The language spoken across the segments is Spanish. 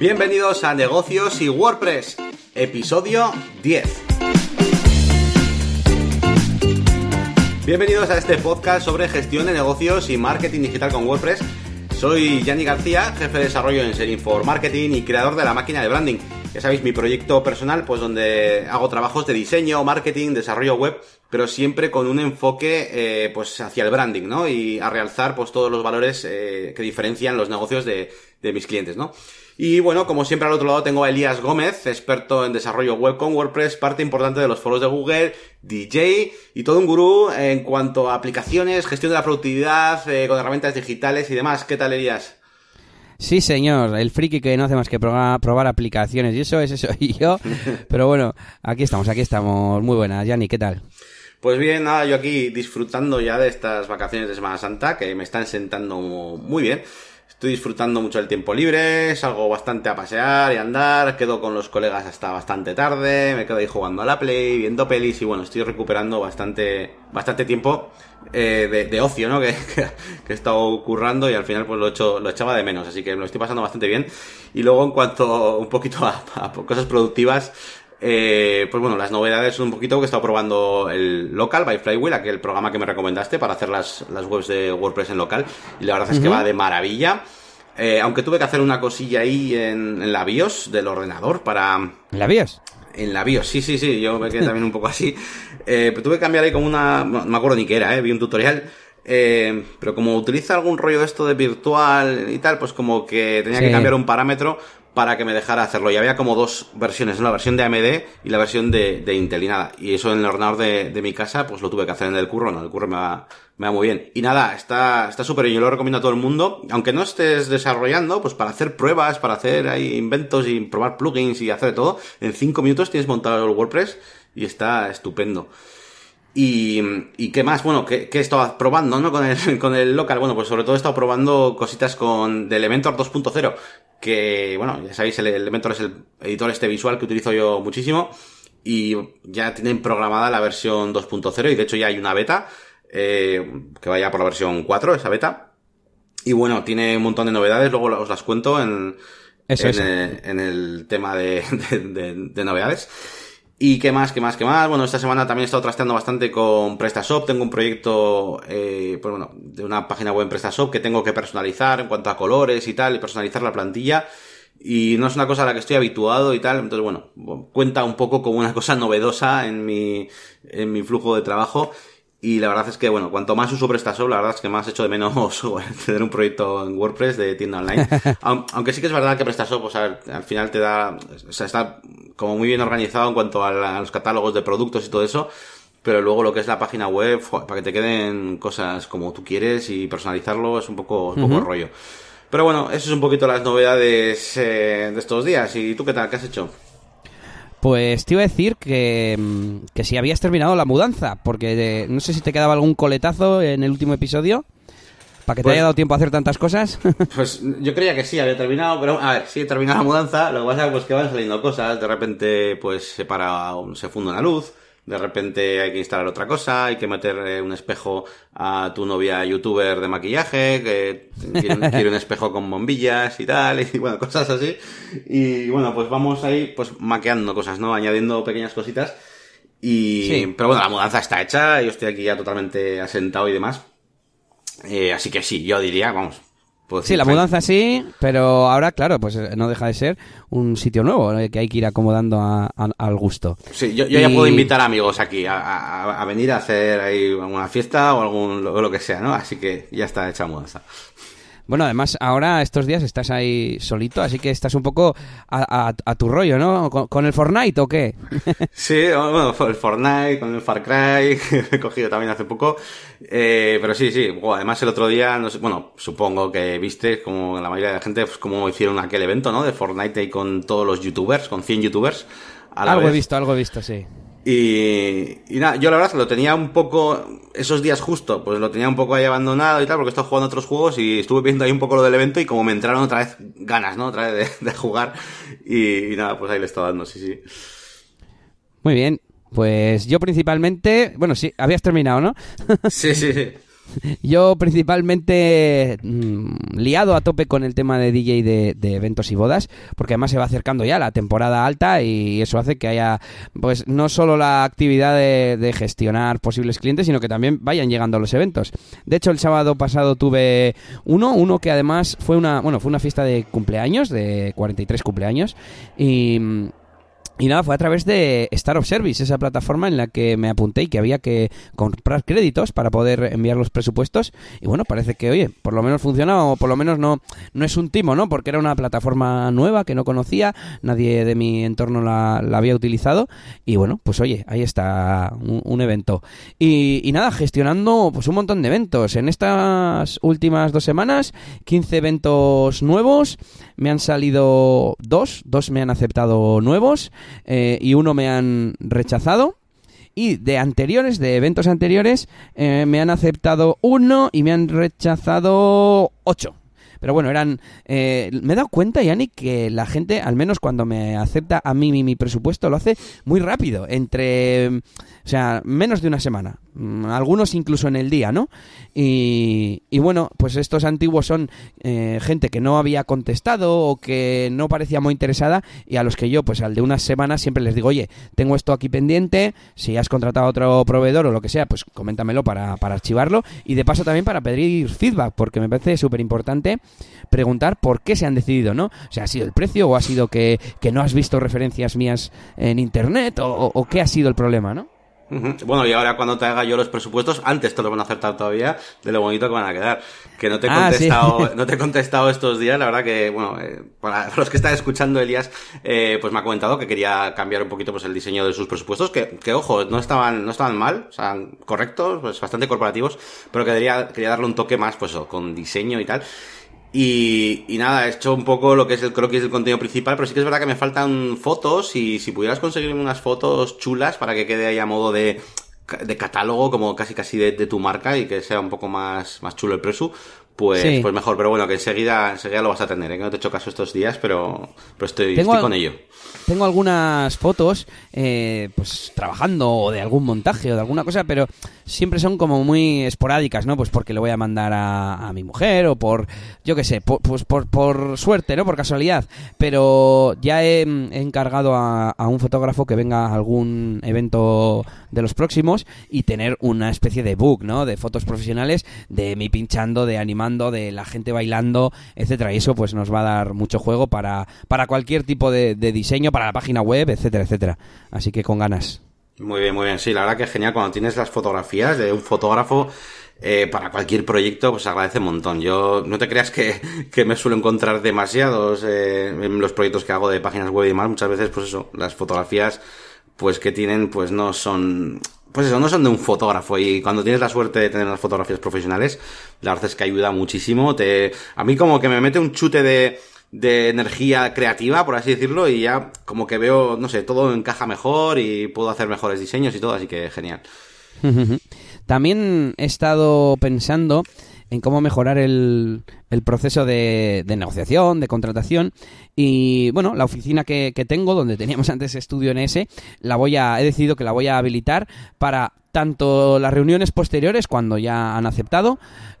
Bienvenidos a Negocios y WordPress, episodio 10. Bienvenidos a este podcast sobre gestión de negocios y marketing digital con WordPress. Soy Yanni García, jefe de desarrollo en Serin for Marketing y creador de la máquina de branding. Ya sabéis, mi proyecto personal, pues donde hago trabajos de diseño, marketing, desarrollo web, pero siempre con un enfoque eh, pues hacia el branding, ¿no? Y a realzar pues todos los valores eh, que diferencian los negocios de, de mis clientes, ¿no? Y bueno, como siempre al otro lado tengo a Elías Gómez, experto en desarrollo web con WordPress, parte importante de los foros de Google, DJ y todo un gurú en cuanto a aplicaciones, gestión de la productividad, eh, con herramientas digitales y demás. ¿Qué tal, Elías? Sí, señor, el friki que no hace más que probar, probar aplicaciones y eso es eso y yo. Pero bueno, aquí estamos, aquí estamos. Muy buenas, Yanni, ¿qué tal? Pues bien, nada, yo aquí disfrutando ya de estas vacaciones de Semana Santa que me están sentando muy bien. Estoy disfrutando mucho del tiempo libre, salgo bastante a pasear y andar, quedo con los colegas hasta bastante tarde, me quedo ahí jugando a la Play, viendo pelis y bueno, estoy recuperando bastante, bastante tiempo eh, de, ocio, ¿no? Que, que, he estado currando y al final pues lo, hecho, lo echaba de menos, así que me lo estoy pasando bastante bien. Y luego en cuanto un poquito a, a cosas productivas, eh, pues bueno, las novedades son un poquito que he estado probando el Local by Flywheel, aquel programa que me recomendaste para hacer las, las webs de WordPress en local. Y la verdad es que va de maravilla. Eh, aunque tuve que hacer una cosilla ahí en, la BIOS del ordenador para... ¿En la BIOS? En la BIOS, sí, sí, sí, yo me quedé también un poco así. Eh, pero tuve que cambiar ahí como una... No, me acuerdo ni qué era, eh, vi un tutorial. Eh, pero como utiliza algún rollo de esto de virtual y tal, pues como que tenía que cambiar un parámetro para que me dejara hacerlo. Y había como dos versiones, la versión de AMD y la versión de, Intel y nada. Y eso en el ordenador de, mi casa, pues lo tuve que hacer en el curro, no, el curro me va, me va muy bien. Y nada, está está súper bien, yo lo recomiendo a todo el mundo, aunque no estés desarrollando, pues para hacer pruebas, para hacer ahí inventos y probar plugins y hacer todo, en cinco minutos tienes montado el WordPress y está estupendo. Y, y, qué más, bueno, ¿qué, he estado probando, ¿no? Con el, con el local. Bueno, pues sobre todo he estado probando cositas con de Elementor 2.0, que, bueno, ya sabéis, el Elementor es el editor este visual que utilizo yo muchísimo. Y ya tienen programada la versión 2.0 y de hecho ya hay una beta, eh, que vaya por la versión 4, esa beta. Y bueno, tiene un montón de novedades, luego os las cuento en, en, el, en el tema de, de, de novedades. ¿Y qué más, qué más, qué más? Bueno, esta semana también he estado trasteando bastante con PrestaShop. Tengo un proyecto, eh, pues bueno, de una página web en PrestaShop que tengo que personalizar en cuanto a colores y tal, y personalizar la plantilla. Y no es una cosa a la que estoy habituado y tal. Entonces, bueno, cuenta un poco como una cosa novedosa en mi, en mi flujo de trabajo. Y la verdad es que, bueno, cuanto más uso PrestaShop, la verdad es que más echo de menos tener un proyecto en WordPress de tienda online. Aunque sí que es verdad que PrestaShop, o sea, al final te da, o sea, está como muy bien organizado en cuanto a, los catálogos de productos y todo eso. Pero luego lo que es la página web, para que te queden cosas como tú quieres y personalizarlo es un poco, un poco rollo. Pero bueno, eso es un poquito las novedades eh, de estos días. ¿Y tú qué tal? ¿Qué has hecho? Pues te iba a decir que, mm, que si habías terminado la mudanza, porque no sé si te quedaba algún coletazo en el último episodio. ¿Para que te pues haya dado tiempo a hacer tantas cosas? Pues yo creía que sí, había terminado, pero a ver, sí he terminado la mudanza, lo que pasa es pues, que van saliendo cosas, de repente pues se para, se funde una luz, de repente hay que instalar otra cosa, hay que meter eh, un espejo a tu novia youtuber de maquillaje, que quiere, un espejo con bombillas y tal, y bueno, cosas así. Y bueno, pues vamos ahí pues maqueando cosas, ¿no? Añadiendo pequeñas cositas. Y, pero bueno, la mudanza está hecha, yo estoy aquí ya totalmente asentado y demás. Eh, así que sí, yo diría, vamos, sí, la mudanza sí, pero ahora, claro, pues eh, no deja de ser un sitio nuevo eh, que hay que ir acomodando al gusto. Sí, yo, ya puedo invitar amigos aquí a, venir a hacer ahí una fiesta o algún lo, que sea, ¿no? Así que ya está hecha mudanza. Bueno, además ahora estos días estás ahí solito, así que estás un poco a, tu rollo, ¿no? ¿Con, el Fortnite o qué? Sí, bueno, el Fortnite, con el Far Cry, he cogido también hace poco. Eh, pero sí, sí, además el otro día, no sé, bueno, supongo que viste, como la mayoría de la gente, pues como hicieron aquel evento, ¿no? De Fortnite ahí con todos los youtubers, con 100 youtubers. algo he visto, algo he visto, sí. Y, y, nada, yo la verdad lo tenía un poco, esos días justo, pues lo tenía un poco ahí abandonado y tal, porque estaba jugando otros juegos y estuve viendo ahí un poco lo del evento y como me entraron otra vez ganas, ¿no? Otra vez de, jugar y, nada, pues ahí le estaba dando, sí, sí. Muy bien, pues yo principalmente, bueno, sí, habías terminado, ¿no? sí, sí, sí. yo principalmente mm, liado a tope con el tema de DJ de, de, eventos y bodas, porque además se va acercando ya la temporada alta y eso hace que haya, pues no solo la actividad de, de gestionar posibles clientes, sino que también vayan llegando los eventos. De hecho, el sábado pasado tuve uno, uno que además fue una, bueno, fue una fiesta de cumpleaños, de 43 cumpleaños, y y nada, fue a través de Star of Service, esa plataforma en la que me apunté y que había que comprar créditos para poder enviar los presupuestos. Y bueno, parece que, oye, por lo menos funciona o por lo menos no, no es un timo, ¿no? Porque era una plataforma nueva que no conocía, nadie de mi entorno la, había utilizado. Y bueno, pues oye, ahí está un, un, evento. Y, y nada, gestionando pues un montón de eventos. En estas últimas dos semanas, 15 eventos nuevos. Me han salido dos, dos me han aceptado nuevos eh, y uno me han rechazado. Y de anteriores, de eventos anteriores, eh, me han aceptado uno y me han rechazado ocho. Pero bueno, eran. Eh, me he dado cuenta, Yannick, que la gente, al menos cuando me acepta a mí mi, mi, presupuesto, lo hace muy rápido. Entre. O sea, menos de una semana. Mm, algunos incluso en el día, ¿no? Y, y bueno, pues estos antiguos son eh, gente que no había contestado o que no parecía muy interesada y a los que yo, pues al de unas semanas, siempre les digo, oye, tengo esto aquí pendiente, si has contratado a otro proveedor o lo que sea, pues coméntamelo para, para archivarlo y de paso también para pedir feedback, porque me parece súper importante preguntar por qué se han decidido, ¿no? O sea, ¿ha sido el precio o ha sido que, que no has visto referencias mías en internet o, o, o qué ha sido el problema, ¿no? Bueno, y ahora cuando te haga yo los presupuestos, antes te lo van a acertar todavía de lo bonito que van a quedar. Que no te he Ah, contestado, sí. no te he contestado estos días, la verdad que, bueno, eh, para los que están escuchando, Elías, eh, pues me ha comentado que quería cambiar un poquito pues el diseño de sus presupuestos, que, que ojo, no estaban, no estaban mal, o sea, correctos, pues bastante corporativos, pero que quería, quería darle un toque más, pues con diseño y tal. Y, y, nada, he hecho un poco lo que es el croquis del contenido principal, pero sí que es verdad que me faltan fotos y si pudieras conseguirme unas fotos chulas para que quede ahí a modo de, de catálogo, como casi casi de, tu marca y que sea un poco más, más chulo el presu, pues, sí. pues mejor. Pero bueno, que enseguida, enseguida lo vas a tener, ¿eh? que no te he hecho caso estos días, pero, pero estoy, estoy con ello. Tengo algunas fotos, eh, pues trabajando o de algún montaje o de alguna cosa, pero siempre son como muy esporádicas, ¿no? Pues porque le voy a mandar a, a mi mujer o por, yo qué sé, por, pues por, por, suerte, ¿no? Por casualidad. Pero ya he, he encargado a, a, un fotógrafo que venga a algún evento de los próximos y tener una especie de book, ¿no? De fotos profesionales de mí pinchando, de animando, de la gente bailando, etcétera. Y eso pues nos va a dar mucho juego para, para cualquier tipo de, diseño, para la página web, etcétera, etcétera. Así que con ganas. Muy bien, muy bien. Sí, la verdad que es genial cuando tienes las fotografías de un fotógrafo eh, para cualquier proyecto, pues agradece un montón. Yo no te creas que, que me suelo encontrar demasiados eh, en los proyectos que hago de páginas web y más. Muchas veces, pues eso, las fotografías, pues que tienen, pues no son pues eso, no son de un fotógrafo y cuando tienes la suerte de tener las fotografías profesionales, la verdad es que ayuda muchísimo. Te, a mí como que me mete un chute de, de energía creativa, por así decirlo, y ya como que veo, no sé, todo encaja mejor y puedo hacer mejores diseños y todo, así que genial. También he estado pensando en cómo mejorar el, el proceso de, de, negociación, de contratación. Y bueno, la oficina que, que, tengo, donde teníamos antes estudio en ese, la voy a, he decidido que la voy a habilitar para tanto las reuniones posteriores, cuando ya han aceptado,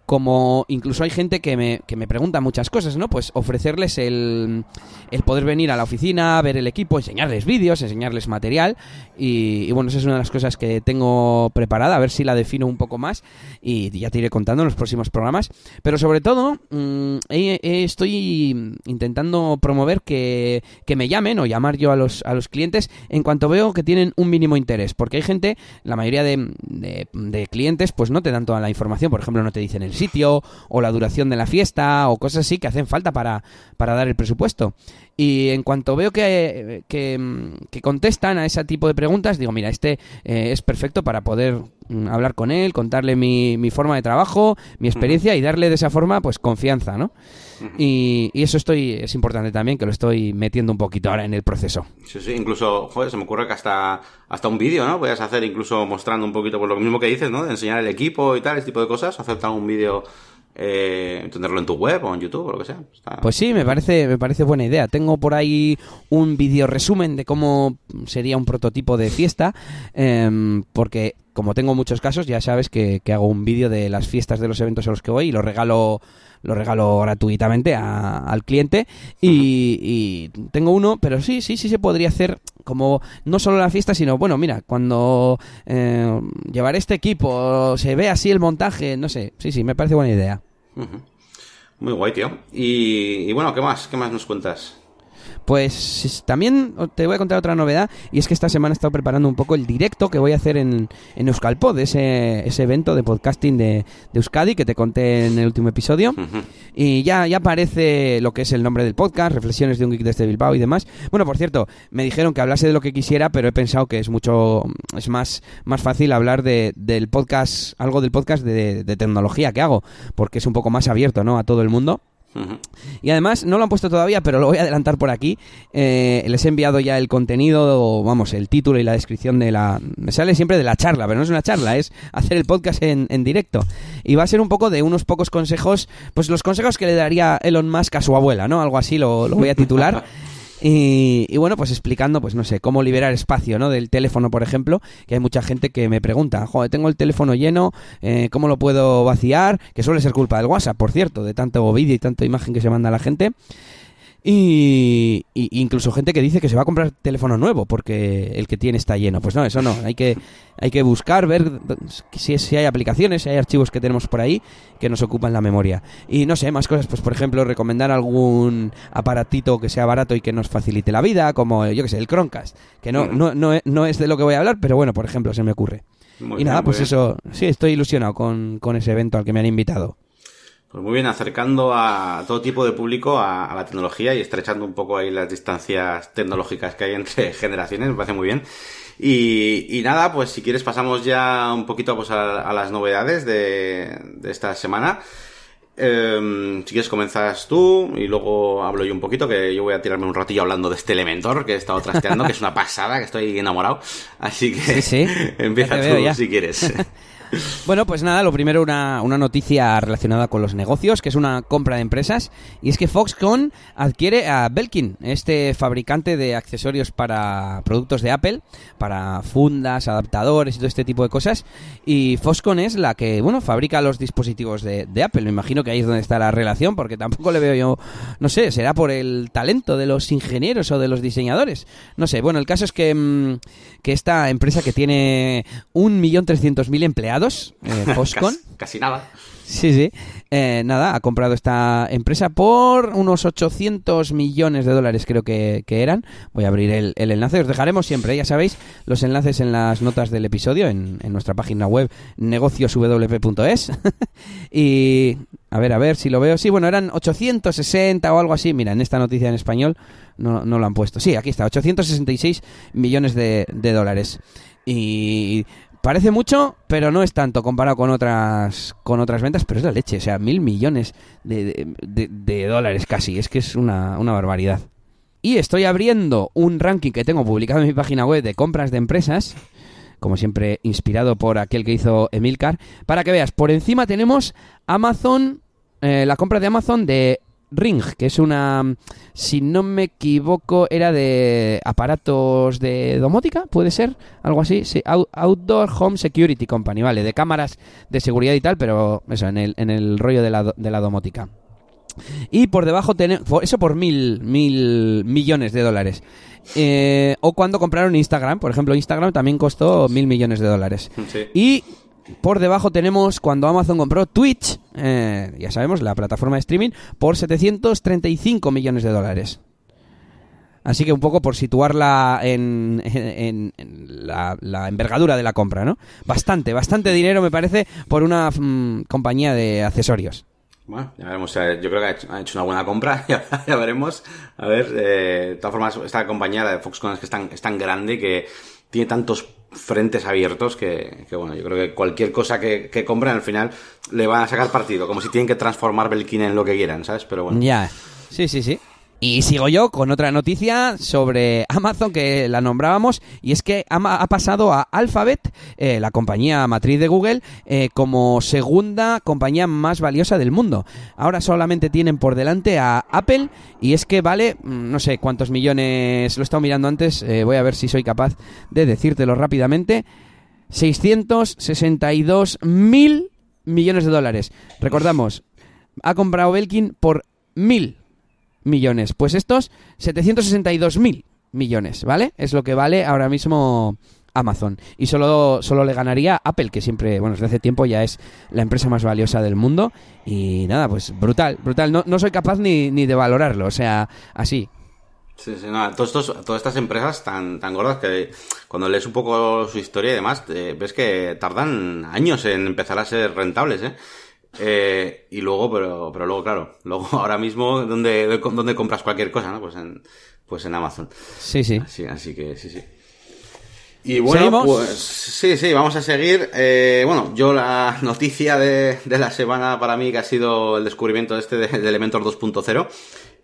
como incluso hay gente que me, que me pregunta muchas cosas, ¿no? Pues ofrecerles el, el poder venir a la oficina, ver el equipo, enseñarles vídeos, enseñarles material y, bueno, esa es una de las cosas que tengo preparada, a ver si la defino un poco más y ya te iré contando en los próximos programas. Pero sobre todo, mmm, estoy intentando promover que, que, me llamen o llamar yo a los, a los clientes en cuanto veo que tienen un mínimo interés, porque hay gente, la mayoría de, de, de clientes, pues no te dan toda la información, por ejemplo, no te dicen el sitio o la duración de la fiesta o cosas así que hacen falta para, para dar el presupuesto. Y en cuanto veo que, que, que, contestan a ese tipo de preguntas, digo, mira, este eh, es perfecto para poder mm, hablar con él, contarle mi, mi, forma de trabajo, mi experiencia y darle de esa forma, pues, confianza, ¿no? Y, y, eso estoy es importante también, que lo estoy metiendo un poquito ahora en el proceso. Sí, sí, incluso, joder, se me ocurre que hasta, hasta un vídeo, ¿no? Puedes hacer incluso mostrando un poquito por lo mismo que dices, ¿no? De enseñar el equipo y tal, ese tipo de cosas, hacer un vídeo eh, tenerlo en tu web o en YouTube o lo que sea. Pues sí, me parece, me parece buena idea. Tengo por ahí un vídeo resumen de cómo sería un prototipo de fiesta, em, porque como tengo muchos casos, ya sabes que, que hago un vídeo de las fiestas de los eventos a los que voy y lo regalo lo regalo gratuitamente al cliente y, tengo uno, pero sí, sí, sí se podría hacer como no solo la fiesta, sino bueno, mira, cuando eh, llevar este equipo se ve así el montaje, no sé, sí, sí, me parece buena idea. Muy guay, tío. Y, y bueno, ¿qué más? ¿Qué más nos cuentas? Pues también te voy a contar otra novedad y es que esta semana he estado preparando un poco el directo que voy a hacer en, en Euskalpod, ese, ese evento de podcasting de, Euskadi que te conté en el último episodio. Y ya, ya aparece lo que es el nombre del podcast, reflexiones de un geek desde Bilbao y demás. Bueno, por cierto, me dijeron que hablase de lo que quisiera, pero he pensado que es mucho, es más, más fácil hablar de, del podcast, algo del podcast de, de tecnología que hago, porque es un poco más abierto, ¿no? A todo el mundo. Y además, no lo han puesto todavía, pero lo voy a adelantar por aquí. Eh, les he enviado ya el contenido, vamos, el título y la descripción de la... Me sale siempre de la charla, pero no es una charla, es hacer el podcast en, en directo. Y va a ser un poco de unos pocos consejos, pues los consejos que le daría Elon Musk a su abuela, ¿no? Algo así lo, lo voy a titular. Y, bueno, pues explicando, pues no sé, cómo liberar espacio, ¿no? Del teléfono, por ejemplo, que hay mucha gente que me pregunta, joder, tengo el teléfono lleno, eh, ¿cómo lo puedo vaciar? Que suele ser culpa del WhatsApp, por cierto, de tanto vídeo y tanta imagen que se manda a la gente. Y, incluso gente que dice que se va a comprar teléfono nuevo porque el que tiene está lleno. Pues no, eso no. Hay que, hay que buscar, ver si, si hay aplicaciones, si hay archivos que tenemos por ahí que nos ocupan la memoria. Y no sé, más cosas. Pues por ejemplo, recomendar algún aparatito que sea barato y que nos facilite la vida, como yo que sé, el Chromecast. Que no, no, no, es de lo que voy a hablar, pero bueno, por ejemplo, se me ocurre. y nada, pues eso. Sí, estoy ilusionado con, con ese evento al que me han invitado. Pues muy bien, acercando a todo tipo de público a, la tecnología y estrechando un poco ahí las distancias tecnológicas que hay entre generaciones, me parece muy bien. Y, nada, pues si quieres pasamos ya un poquito pues, a, las novedades de, esta semana. Em, si quieres comenzas tú y luego hablo yo un poquito, que yo voy a tirarme un ratillo hablando de este Elementor que he estado trasteando, que es una pasada, que estoy enamorado. Así que sí, empieza tú si quieres. Bueno, pues nada, lo primero una, una, noticia relacionada con los negocios, que es una compra de empresas, y es que Foxconn adquiere a Belkin, este fabricante de accesorios para productos de Apple, para fundas, adaptadores y todo este tipo de cosas, y Foxconn es la que, bueno, fabrica los dispositivos de, de Apple, me imagino que ahí es donde está la relación, porque tampoco le veo yo, no sé, será por el talento de los ingenieros o de los diseñadores, no sé, bueno, el caso es que, mm, que esta empresa que tiene un millón empleados, eh, casi, nada. Sí, sí. Eh, nada, ha comprado esta empresa por unos 800 millones de dólares, creo que, eran. Voy a abrir el, enlace. Os dejaremos siempre, ya sabéis, los enlaces en las notas del episodio, en, nuestra página web negocioswp.es. y a ver, a ver si lo veo. Sí, bueno, eran 860 o algo así. Mira, en esta noticia en español no, no lo han puesto. Sí, aquí está, 866 millones de, de dólares. Y Parece mucho, pero no es tanto comparado con otras con otras ventas, pero es la leche, o sea, mil millones de, dólares casi, es que es una, una barbaridad. Y estoy abriendo un ranking que tengo publicado en mi página web de compras de empresas, como siempre inspirado por aquel que hizo Emilcar, para que veas, por encima tenemos Amazon, eh, la compra de Amazon de Ring, que es una, si no me equivoco, era de aparatos de domótica, puede ser, algo así, sí, Outdoor Home Security Company, vale, de cámaras de seguridad y tal, pero eso, en el, en el rollo de la, de la domótica. Y por debajo tenemos, eso por mil, mil millones de dólares. Eh, o cuando compraron Instagram, por ejemplo, Instagram también costó mil millones de dólares. Y por debajo tenemos cuando Amazon compró Twitch, eh, ya sabemos, la plataforma de streaming, por 735 millones de dólares. Así que un poco por situarla en, la, envergadura de la compra, ¿no? Bastante, bastante dinero me parece por una mm, compañía de accesorios. Bueno, ya veremos. Yo creo que ha hecho, una buena compra. Ya, veremos. A ver, eh, de todas formas, esta compañía de Foxconn es que tan, es tan grande que tiene tantos frentes abiertos que, bueno, yo creo que cualquier cosa que, que, compren al final le van a sacar partido, como si tienen que transformar Belkin en lo que quieran, ¿sabes? Pero bueno. Ya, sí, sí, sí. Y sigo yo con otra noticia sobre Amazon que la nombrábamos y es que ha pasado a Alphabet, eh, la compañía matriz de Google, eh, como segunda compañía más valiosa del mundo. Ahora solamente tienen por delante a Apple y es que vale, mm, no sé cuántos millones, lo he estado mirando antes, eh, voy a ver si soy capaz de decírtelo rápidamente, 662 mil millones de dólares. Recordamos, ha comprado Belkin por mil millones. Pues estos 762 mil millones, ¿vale? Es lo que vale ahora mismo Amazon. Y solo, solo le ganaría Apple, que siempre, bueno, desde hace tiempo ya es la empresa más valiosa del mundo. Y nada, pues brutal, brutal. No, no soy capaz ni, ni de valorarlo, o sea, así. Sí, sí, no, todos estos, todas estas empresas tan, tan gordas que cuando lees un poco su historia y demás, ves que tardan años en empezar a ser rentables, ¿eh? Eh, y luego, pero, pero luego, claro, luego ahora mismo, ¿dónde, dónde compras cualquier cosa, no? Pues en, pues en Amazon. Sí, sí. Así, así que sí, sí. Y bueno, pues sí, sí, vamos a seguir. Eh, bueno, yo la noticia de, de, la semana para mí que ha sido el descubrimiento este de, de Elementor 2.0.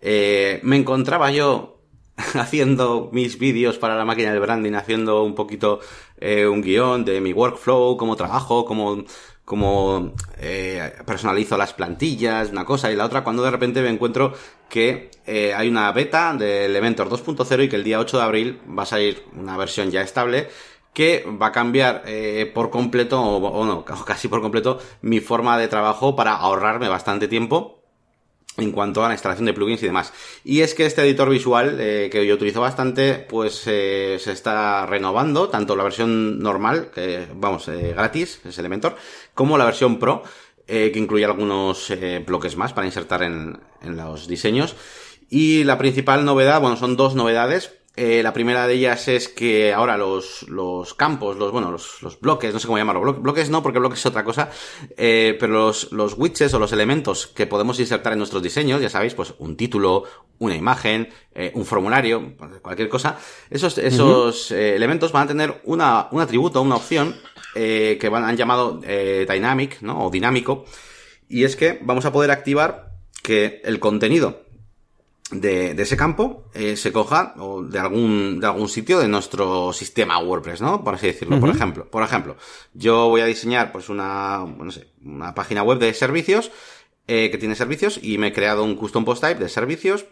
Eh, me encontraba yo haciendo mis vídeos para la máquina del branding, haciendo un poquito eh, un guion de mi workflow, cómo trabajo, cómo como eh, personalizo las plantillas, una cosa y la otra, cuando de repente me encuentro que eh, hay una beta de Elementor 2.0 y que el día 8 de abril va a salir una versión ya estable que va a cambiar eh, por completo, o, o no, casi por completo, mi forma de trabajo para ahorrarme bastante tiempo en cuanto a la instalación de plugins y demás. Y es que este editor visual, eh, que yo utilizo bastante, pues eh, se está renovando, tanto la versión normal, vamos, eh, gratis, es Elementor, como la versión Pro, que incluye algunos bloques más para insertar en, en los diseños. Y la principal novedad, bueno, son dos novedades. Eh, la primera de ellas es que ahora los, los campos, los, bueno, los, los bloques, no sé cómo llamarlo, bloques no, porque bloques es otra cosa, eh, pero los, los widgets o los elementos que podemos insertar en nuestros diseños, ya sabéis, pues un título, una imagen, eh, un formulario, cualquier cosa, esos, esos eh, elementos van a tener una, un atributo, una opción, eh, que van, han llamado eh, dynamic, ¿no? O dinámico, y es que vamos a poder activar que el contenido de, de, ese campo eh, se coja o de algún de algún sitio de nuestro sistema WordPress, ¿no? Por así decirlo. Uh -huh. Por ejemplo, por ejemplo, yo voy a diseñar pues una, no sé, una página web de servicios eh, que tiene servicios y me he creado un custom post type de servicios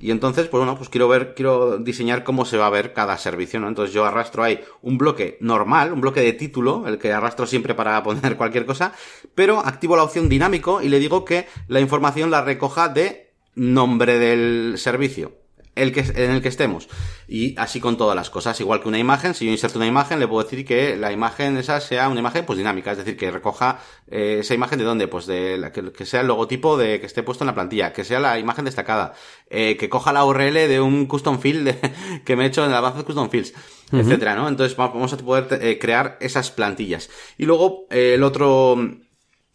y entonces, pues bueno, pues quiero ver, quiero diseñar cómo se va a ver cada servicio, ¿no? Entonces yo arrastro ahí un bloque normal, un bloque de título, el que arrastro siempre para poner cualquier cosa, pero activo la opción dinámico y le digo que la información la recoja de nombre del servicio el que, en el que estemos. Y así con todas las cosas. Igual que una imagen, si yo inserto una imagen, le puedo decir que la imagen esa sea una imagen pues dinámica, es decir, que recoja eh, esa imagen de dónde, pues de la, que, que, sea el logotipo de que esté puesto en la plantilla, que sea la imagen destacada, eh, que coja la URL de un custom field de, que me he hecho en la base de custom fields, uh -huh. etcétera, ¿no? Entonces vamos a poder eh, crear esas plantillas. Y luego el otro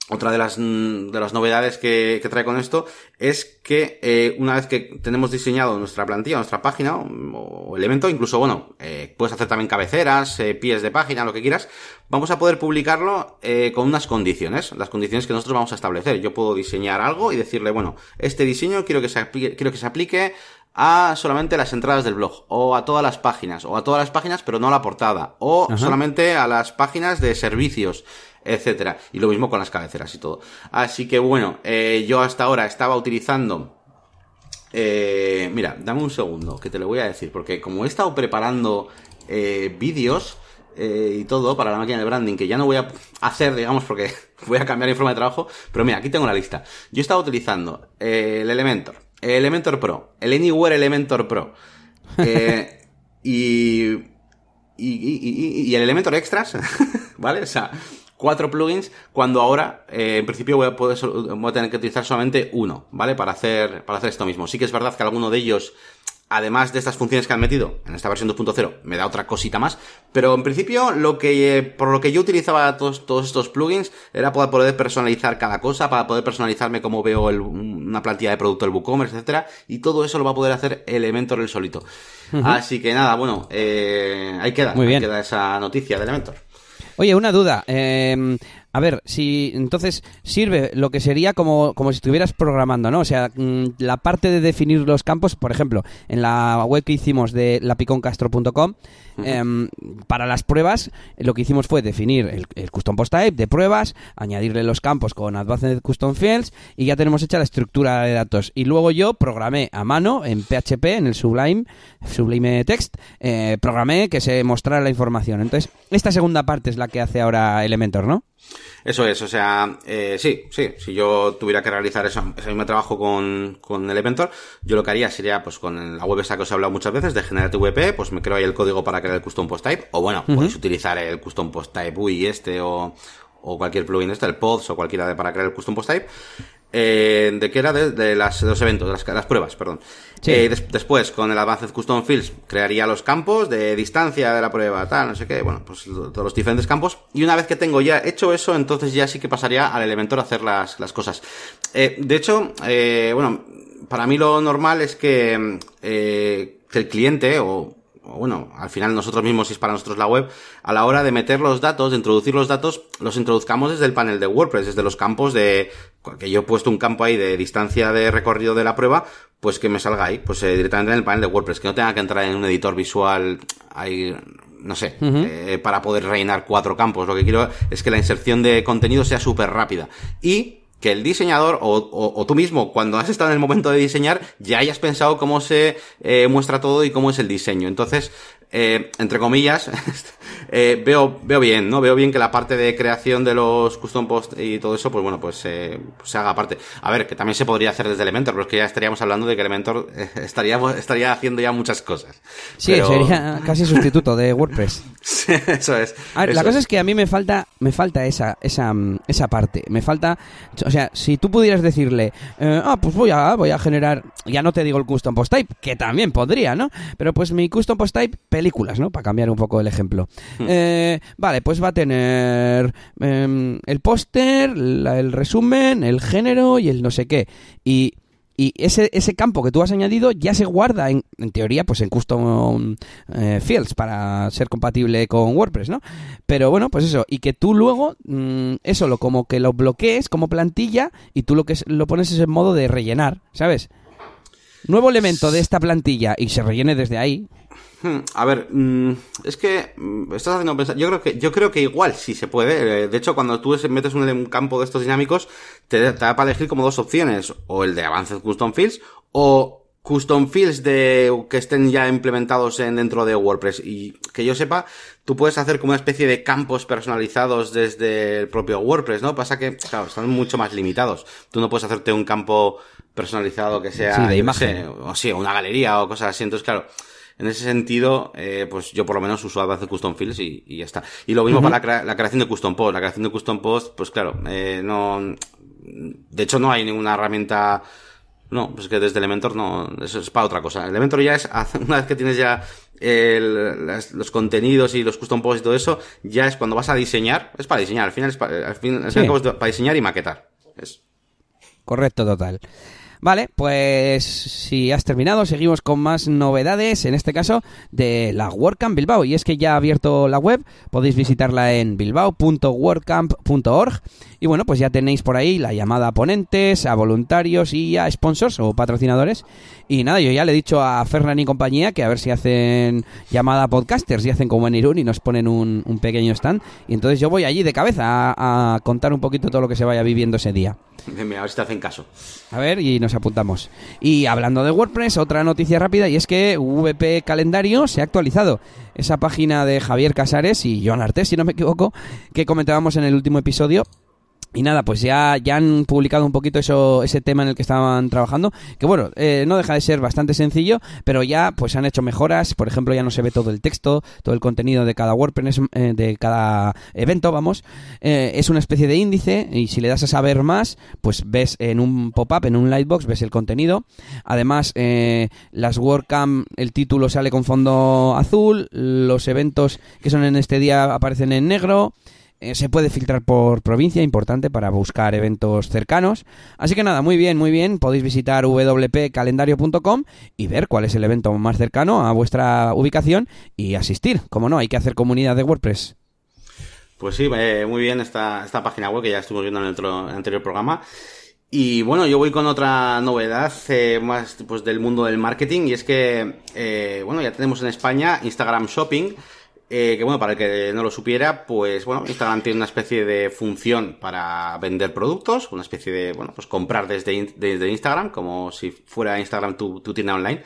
otra de las, de las novedades que, que trae con esto es que eh, una vez que tenemos diseñado nuestra plantilla, nuestra página o, o elemento, incluso, bueno, eh, puedes hacer también cabeceras, eh, pies de página, lo que quieras, vamos a poder publicarlo eh, con unas condiciones, las condiciones que nosotros vamos a establecer. Yo puedo diseñar algo y decirle, bueno, este diseño quiero que se aplique, quiero que se aplique a solamente las entradas del blog, o a todas las páginas, o a todas las páginas pero no a la portada, o Ajá. solamente a las páginas de servicios etcétera. Y lo mismo con las cabeceras y todo. Así que bueno, eh, yo hasta ahora estaba utilizando. Eh, mira, dame un segundo, que te lo voy a decir, porque como he estado preparando eh, vídeos eh, y todo para la máquina de branding, que ya no voy a hacer, digamos, porque voy a cambiar mi forma de trabajo, pero mira, aquí tengo la lista. Yo he estado utilizando el Elementor, el Elementor Pro, el Anywhere Elementor Pro, y, y, y, y, el Elementor Extras, ¿vale? O sea, cuatro plugins cuando ahora eh, en principio voy a, poder, voy a tener que utilizar solamente uno, ¿vale? Para hacer, para hacer esto mismo. Sí que es verdad que alguno de ellos, además de estas funciones que han metido en esta versión 2.0, me da otra cosita más, pero en principio lo que, eh, por lo que yo utilizaba todos, todos estos plugins era para poder personalizar cada cosa, para poder personalizarme cómo veo el, una plantilla de producto del WooCommerce, etcétera, y todo eso lo va a poder hacer Elementor el solito. Uh -huh. Así que nada, bueno, eh, ahí queda, Muy bien. ahí queda esa noticia de Elementor. Oye, una duda. Eh, a ver, si entonces sirve lo que sería como, como si estuvieras programando, ¿no? O sea, mm, la parte de definir los campos, por ejemplo, en la web que hicimos de lapiconcastro.com, em, para las pruebas, lo que hicimos fue definir el, el, custom post type de pruebas, añadirle los campos con Advanced Custom Fields y ya tenemos hecha la estructura de datos. Y luego yo programé a mano en PHP, en el Sublime, Sublime Text, eh, programé que se mostrara la información. Entonces, esta segunda parte es la que hace ahora Elementor, ¿no? Eso es, o sea, eh, sí, sí, si yo tuviera que realizar eso, ese mismo trabajo con, con Elementor, yo lo que haría sería, pues con la web esa que os he hablado muchas veces, de GenerateVP, pues me creo ahí el código para crear el custom post type, o bueno, podéis utilizar el custom post type UI este, o, o cualquier plugin este, el pods, o cualquiera de, para crear el custom post type, eh, de que era de, de, las, de los eventos, de las, las pruebas, perdón. Sí. Eh, des, después, con el Advanced Custom Fields, crearía los campos de distancia de la prueba, tal, no sé qué, bueno, pues todos los diferentes campos. Y una vez que tengo ya hecho eso, entonces ya sí que pasaría al Elementor a hacer las, las cosas. Eh, de hecho, eh, bueno, para mí lo normal es que, eh, que el cliente o bueno, al final nosotros mismos, si es para nosotros la web, a la hora de meter los datos, de introducir los datos, los introduzcamos desde el panel de WordPress, desde los campos de, que yo he puesto un campo ahí de distancia de recorrido de la prueba, pues que me salga ahí, pues eh, directamente en el panel de WordPress, que no tenga que entrar en un editor visual ahí, no sé, uh -huh. eh, para poder rellenar cuatro campos. Lo que quiero es que la inserción de contenido sea súper rápida. Y que el diseñador o, o, o, tú mismo, cuando has estado en el momento de diseñar, ya hayas pensado cómo se eh, muestra todo y cómo es el diseño. Entonces, eh, entre comillas, eh, veo, veo bien, ¿no? Veo bien que la parte de creación de los custom post y todo eso, pues bueno, pues, eh, pues se haga aparte. A ver, que también se podría hacer desde Elementor, pero es que ya estaríamos hablando de que Elementor estaría, estaría haciendo ya muchas cosas. Sí, pero... sería casi sustituto de WordPress. sí, eso es. A ver, eso la cosa es. es que a mí me falta, me falta esa, esa, esa parte. Me falta, o sea, si tú pudieras decirle, eh, ah, pues voy a, voy a generar, ya no te digo el custom post type, que también podría, ¿no? Pero pues mi custom post type, películas, ¿no? Para cambiar un poco el ejemplo. Hmm. Eh, vale, pues va a tener eh, el póster, el resumen, el género y el no sé qué. Y y ese, ese campo que tú has añadido ya se guarda en, en teoría pues en custom eh, fields para ser compatible con WordPress, ¿no? Pero bueno, pues eso, y que tú luego mmm, eso lo como que lo bloquees como plantilla y tú lo que lo pones es en modo de rellenar, ¿sabes? Nuevo elemento de esta plantilla y se rellene desde ahí. Hmm, a ver, mmm, es que mmm, estás haciendo pensar. Yo creo que yo creo que igual sí se puede. Eh, de hecho, cuando tú metes un, un campo de estos dinámicos, te, te, da para elegir como dos opciones: o el de Advanced Custom Fields o custom fields de que estén ya implementados en, dentro de WordPress. Y que yo sepa, tú puedes hacer como una especie de campos personalizados desde el propio WordPress, ¿no? Pasa que, claro, están mucho más limitados. Tú no puedes hacerte un campo personalizado que sea, sí, de imagen. Sé, o sí, una galería o cosas así. Entonces, claro, en ese sentido, eh, pues yo por lo menos uso Advanced Custom Fields y, y ya está. Y lo mismo uh -huh. para la, crea la, creación de Custom Post. La creación de Custom Post, pues claro, eh, no, de hecho no hay ninguna herramienta, no, pues que desde Elementor no, eso es para otra cosa. Elementor ya es, una vez que tienes ya el, las, los contenidos y los custom posts y todo eso, ya es cuando vas a diseñar, es para diseñar, al final es para, al fin, sí. es para diseñar y maquetar. Es. Correcto, total. Vale, pues si has terminado, seguimos con más novedades, en este caso de la WordCamp Bilbao. Y es que ya ha abierto la web, podéis visitarla en bilbao.wordcamp.org. Y bueno, pues ya tenéis por ahí la llamada a ponentes, a voluntarios y a sponsors o patrocinadores. Y nada, yo ya le he dicho a Fernán y compañía que a ver si hacen llamada a podcasters y hacen como en Irún y nos ponen un, un pequeño stand. Y entonces yo voy allí de cabeza a, a contar un poquito todo lo que se vaya viviendo ese día. A ver si te hacen caso. A ver, y nos apuntamos. Y hablando de WordPress, otra noticia rápida, y es que VP Calendario se ha actualizado. Esa página de Javier Casares y Joan Artés, si no me equivoco, que comentábamos en el último episodio, y nada, pues ya, ya han publicado un poquito eso, ese tema en el que estaban trabajando, que bueno, eh, no deja de ser bastante sencillo, pero ya pues han hecho mejoras, por ejemplo ya no se ve todo el texto, todo el contenido de cada WordPress, eh, de cada evento, vamos, eh, es una especie de índice y si le das a saber más, pues ves en un pop-up, en un lightbox, ves el contenido, además eh, las WordCamp, el título sale con fondo azul, los eventos que son en este día aparecen en negro, eh, se puede filtrar por provincia, importante para buscar eventos cercanos. Así que nada, muy bien, muy bien. Podéis visitar wpcalendario.com y ver cuál es el evento más cercano a vuestra ubicación y asistir. Como no, hay que hacer comunidad de WordPress. Pues sí, eh, muy bien esta, esta página web que ya estuvimos viendo en el, otro, anterior programa. Y bueno, yo voy con otra novedad eh, más pues, del mundo del marketing y es que, eh, bueno, ya tenemos en España Instagram Shopping, eh, que bueno, para el que no lo supiera, pues bueno, Instagram tiene una especie de función para vender productos, una especie de, bueno, pues comprar desde, desde Instagram, como si fuera Instagram tu, tu tienda online.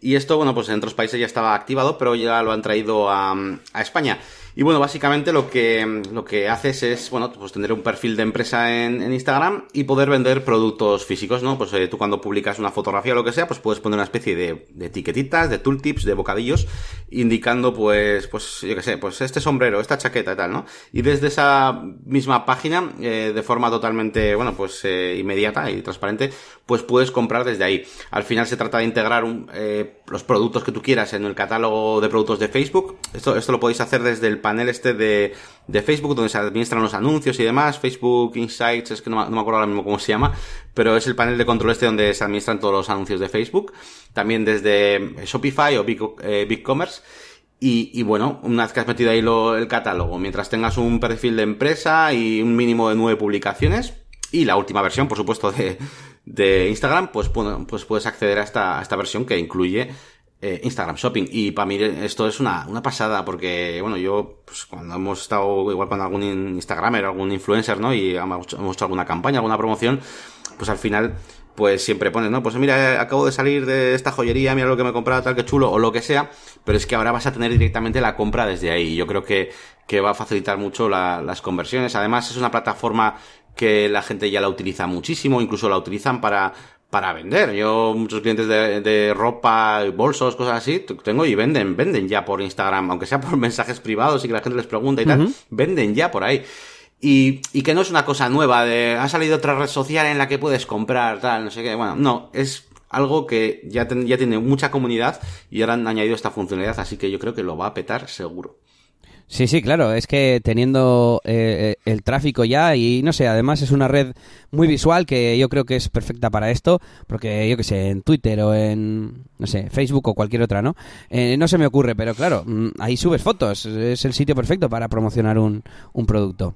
Y esto, bueno, pues en otros países ya estaba activado, pero ya lo han traído a, a España. Y bueno, básicamente lo que, lo que haces es, bueno, pues tener un perfil de empresa en, en Instagram y poder vender productos físicos, ¿no? Pues eh, tú cuando publicas una fotografía o lo que sea, pues puedes poner una especie de, de etiquetitas, de tooltips, de bocadillos, indicando, pues, pues, yo qué sé, pues este sombrero, esta chaqueta y tal, ¿no? Y desde esa misma página, eh, de forma totalmente, bueno, pues eh, inmediata y transparente, pues puedes comprar desde ahí. Al final se trata de integrar un, eh, los productos que tú quieras en el catálogo de productos de Facebook. Esto, esto lo podéis hacer desde el panel este de, de Facebook, donde se administran los anuncios y demás. Facebook Insights, es que no, me acuerdo ahora mismo cómo se llama, pero es el panel de control este donde se administran todos los anuncios de Facebook. También desde Shopify o Big, eh, BigCommerce. Y, y, bueno, una vez que has metido ahí lo, el catálogo, mientras tengas un perfil de empresa y un mínimo de nueve publicaciones, y la última versión, por supuesto, de, de Instagram, pues, pues puedes acceder a esta, esta versión que incluye eh, Instagram Shopping. Y para mí esto es una, una pasada, porque, bueno, yo, pues cuando hemos estado igual con algún Instagramer, algún influencer, ¿no? Y hemos hecho alguna campaña, alguna promoción, pues al final, pues siempre pones, ¿no? Pues mira, acabo de salir de esta joyería, mira lo que me he comprado, tal que chulo, o lo que sea, pero es que ahora vas a tener directamente la compra desde ahí. Yo creo que, que va a facilitar mucho la, las conversiones. Además, es una plataforma que la gente ya la utiliza muchísimo, incluso la utilizan para, para vender. Yo, muchos clientes de, de, ropa, bolsos, cosas así, tengo y venden, venden ya por Instagram, aunque sea por mensajes privados y que la gente les pregunta y tal, uh -huh. venden ya por ahí. Y, y que no es una cosa nueva de, ha salido otra red social en la que puedes comprar, tal, no sé qué. Bueno, no, es algo que ya, ten, ya tiene mucha comunidad y ahora han añadido esta funcionalidad, así que yo creo que lo va a petar seguro. Sí, sí, claro, es que teniendo eh, el tráfico ya y no sé, además es una red muy visual que yo creo que es perfecta para esto, porque yo que sé, en Twitter o en, no sé, Facebook o cualquier otra, ¿no? Eh, no se me ocurre, pero claro, mm, ahí subes fotos, es el sitio perfecto para promocionar un, un producto.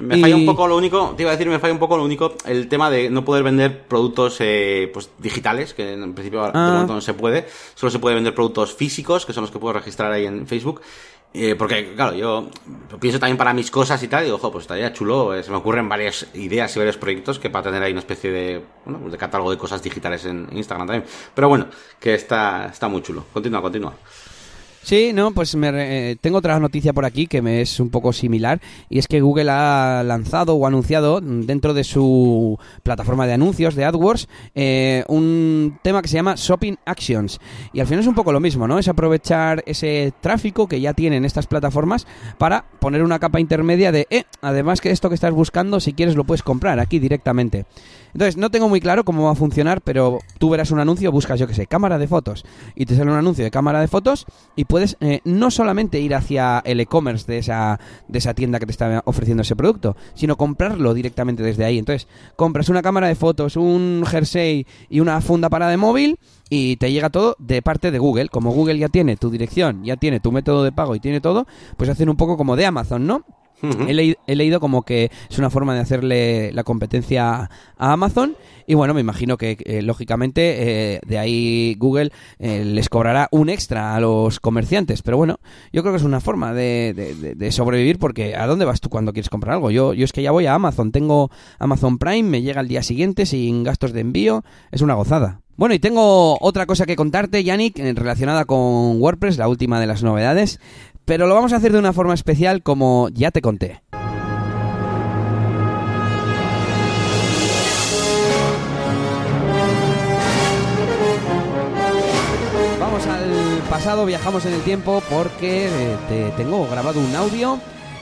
Me y... falla un poco lo único, te iba a decir, me falla un poco lo único, el tema de no poder vender productos eh, pues digitales, que en principio ah. de momento no se puede, solo se puede vender productos físicos, que son los que puedo registrar ahí en Facebook. Eh, porque, claro, yo pienso también para mis cosas y tal, y ojo, pues estaría chulo, eh, se me ocurren varias ideas y varios proyectos que para tener ahí una especie de, bueno, pues de catálogo de cosas digitales en Instagram también. Pero bueno, que está, está muy chulo. Continúa, continúa. Sí, no, pues me, eh, tengo otra noticia por aquí que me es un poco similar y es que Google ha lanzado o anunciado dentro de su plataforma de anuncios de AdWords eh, un tema que se llama Shopping Actions y al final es un poco lo mismo, ¿no? Es aprovechar ese tráfico que ya tienen estas plataformas para poner una capa intermedia de, eh, además que esto que estás buscando, si quieres lo puedes comprar aquí directamente. Entonces, no tengo muy claro cómo va a funcionar, pero tú verás un anuncio, buscas, yo que sé, cámara de fotos, y te sale un anuncio de cámara de fotos, y puedes eh, no solamente ir hacia el e-commerce de esa, de esa tienda que te está ofreciendo ese producto, sino comprarlo directamente desde ahí. Entonces, compras una cámara de fotos, un jersey y una funda para de móvil, y te llega todo de parte de Google. Como Google ya tiene tu dirección, ya tiene tu método de pago y tiene todo, pues hacen un poco como de Amazon, ¿no? He, le he, leído como que es una forma de hacerle la competencia a Amazon y bueno, me imagino que eh, lógicamente eh, de ahí Google eh, les cobrará un extra a los comerciantes, pero bueno, yo creo que es una forma de, sobrevivir porque ¿a dónde vas tú cuando quieres comprar algo? Yo, yo es que ya voy a Amazon, tengo Amazon Prime, me llega al día siguiente sin gastos de envío, es una gozada. Bueno, y tengo otra cosa que contarte, Yannick, relacionada con WordPress, la última de las novedades, pero lo vamos a hacer de una forma especial como ya te conté. Vamos al pasado, viajamos en el tiempo porque eh, te tengo grabado un audio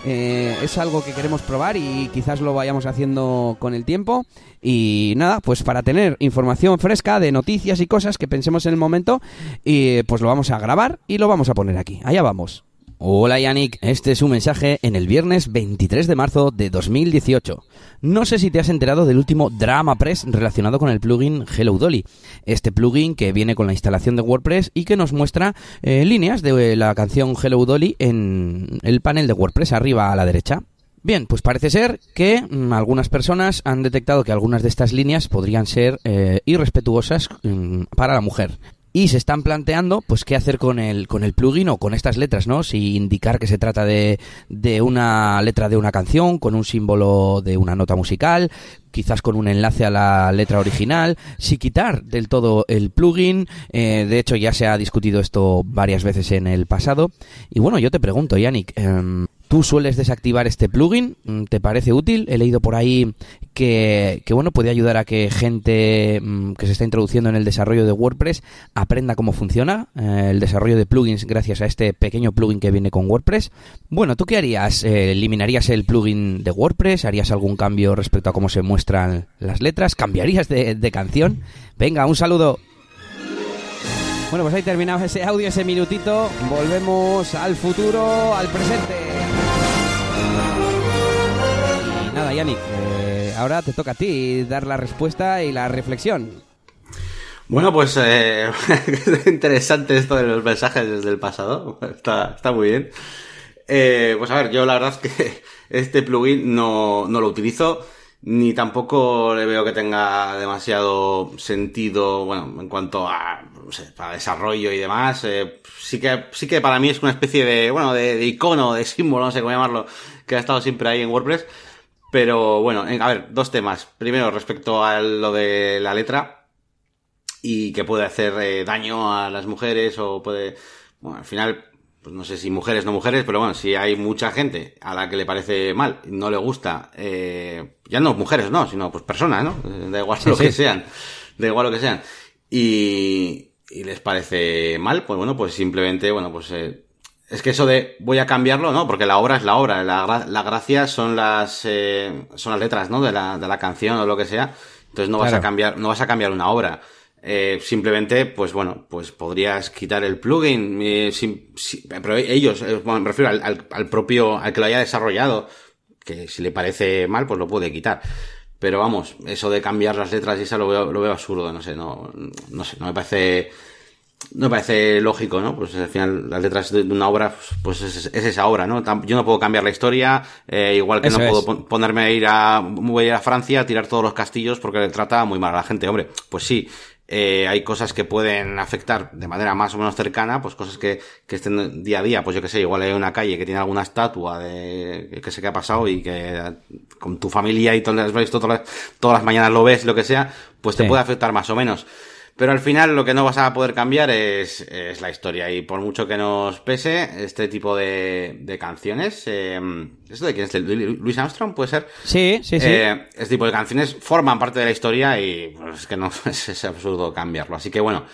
eh, es algo que queremos probar y quizás lo vayamos haciendo con el tiempo. Y nada, pues para tener información fresca de noticias y cosas que pensemos en el momento, y pues lo vamos a grabar y lo vamos a poner aquí. Allá vamos. Hola Yannick, este es un mensaje en el viernes 23 de marzo de 2018. No sé si te has enterado del último Drama Press relacionado con el plugin Hello Dolly. Este plugin que viene con la instalación de WordPress y que nos muestra eh, líneas de la canción Hello Dolly en el panel de WordPress arriba a la derecha. Bien, pues parece ser que mm, algunas personas han detectado que algunas de estas líneas podrían ser eh, irrespetuosas mm, para la mujer y se están planteando pues qué hacer con el con el plugin o con estas letras, ¿no? Si indicar que se trata de, de una letra de una canción con un símbolo de una nota musical, quizás con un enlace a la letra original, si quitar del todo el plugin, eh, de hecho ya se ha discutido esto varias veces en el pasado. Y bueno, yo te pregunto, Yannick, em, ¿Tú sueles desactivar este plugin? ¿Te parece útil? He leído por ahí que, bueno, puede ayudar a que gente mm, que se está introduciendo en el desarrollo de WordPress aprenda cómo funciona eh, el desarrollo de plugins gracias a este pequeño plugin que viene con WordPress. Bueno, ¿tú qué harías? Eh, ¿Eliminarías el plugin de WordPress? ¿Harías algún cambio respecto a cómo se las letras? ¿Cambiarías de, de canción? Venga, un saludo. Bueno, pues ahí terminamos ese audio, ese minutito. Volvemos al futuro, al presente. Y nada, Yannick, eh, ahora te toca a ti dar la respuesta y la reflexión. Bueno, pues eh, interesante esto de los mensajes desde el pasado. Está, está muy bien. Eh, pues a ver, yo la verdad es que este plugin no, no lo utilizo ni tampoco le veo que tenga demasiado sentido, bueno, en cuanto a, no sé, para desarrollo y demás. Eh, sí que, sí que para mí es una especie de, bueno, de, icono, de símbolo, no sé cómo llamarlo, que ha estado siempre ahí en WordPress. Pero bueno, a ver, dos temas. Primero, respecto a lo de la letra y que puede hacer eh, daño a las mujeres o puede, bueno, al final pues no sé si mujeres no mujeres, pero bueno, si hay mucha gente a la que le parece mal, no le gusta, eh, ya no mujeres, no, sino pues personas, ¿no? Eh, da igual lo que sean, da igual lo que sean. Y, y les parece mal, pues bueno, pues simplemente, bueno, pues eh, es que eso de voy a cambiarlo, ¿no? Porque la obra es la obra, la, la gracia son las, eh, son las letras, ¿no? De la, de la canción o lo que sea. Entonces no vas a cambiar, no vas a cambiar una obra. Eh, simplemente, pues bueno, pues podrías quitar el plugin, eh, pero ellos, eh, bueno, me refiero al, al, propio, al que lo haya desarrollado, que si le parece mal, pues lo puede quitar. Pero vamos, eso de cambiar las letras y eso lo veo, lo veo absurdo, no sé, no, no sé, no me parece, no me parece lógico, ¿no? Pues al final las letras de una obra, pues es, es esa obra, ¿no? Yo no puedo cambiar la historia, eh, igual que eso no puedo es. ponerme a ir a, voy a, ir a Francia a tirar todos los castillos porque le trata muy mal a la gente, hombre, pues sí, eh, hay cosas que pueden afectar de manera más o menos cercana, pues cosas que, que estén día a día, pues yo que sé, igual hay una calle que tiene alguna estatua de que sé qué ha pasado y que con tu familia y todas las, todas las, todas las mañanas lo ves, lo que sea, pues te sí. puede afectar más o menos. Pero al final lo que no vas a poder cambiar es, es la historia. Y por mucho que nos pese este tipo de, de canciones, eh, ¿esto de quién es? ¿De Luis Armstrong puede ser? Sí, sí, sí. Eh, este tipo de canciones forman parte de la historia y pues, es que no es, es absurdo cambiarlo. Así que bueno,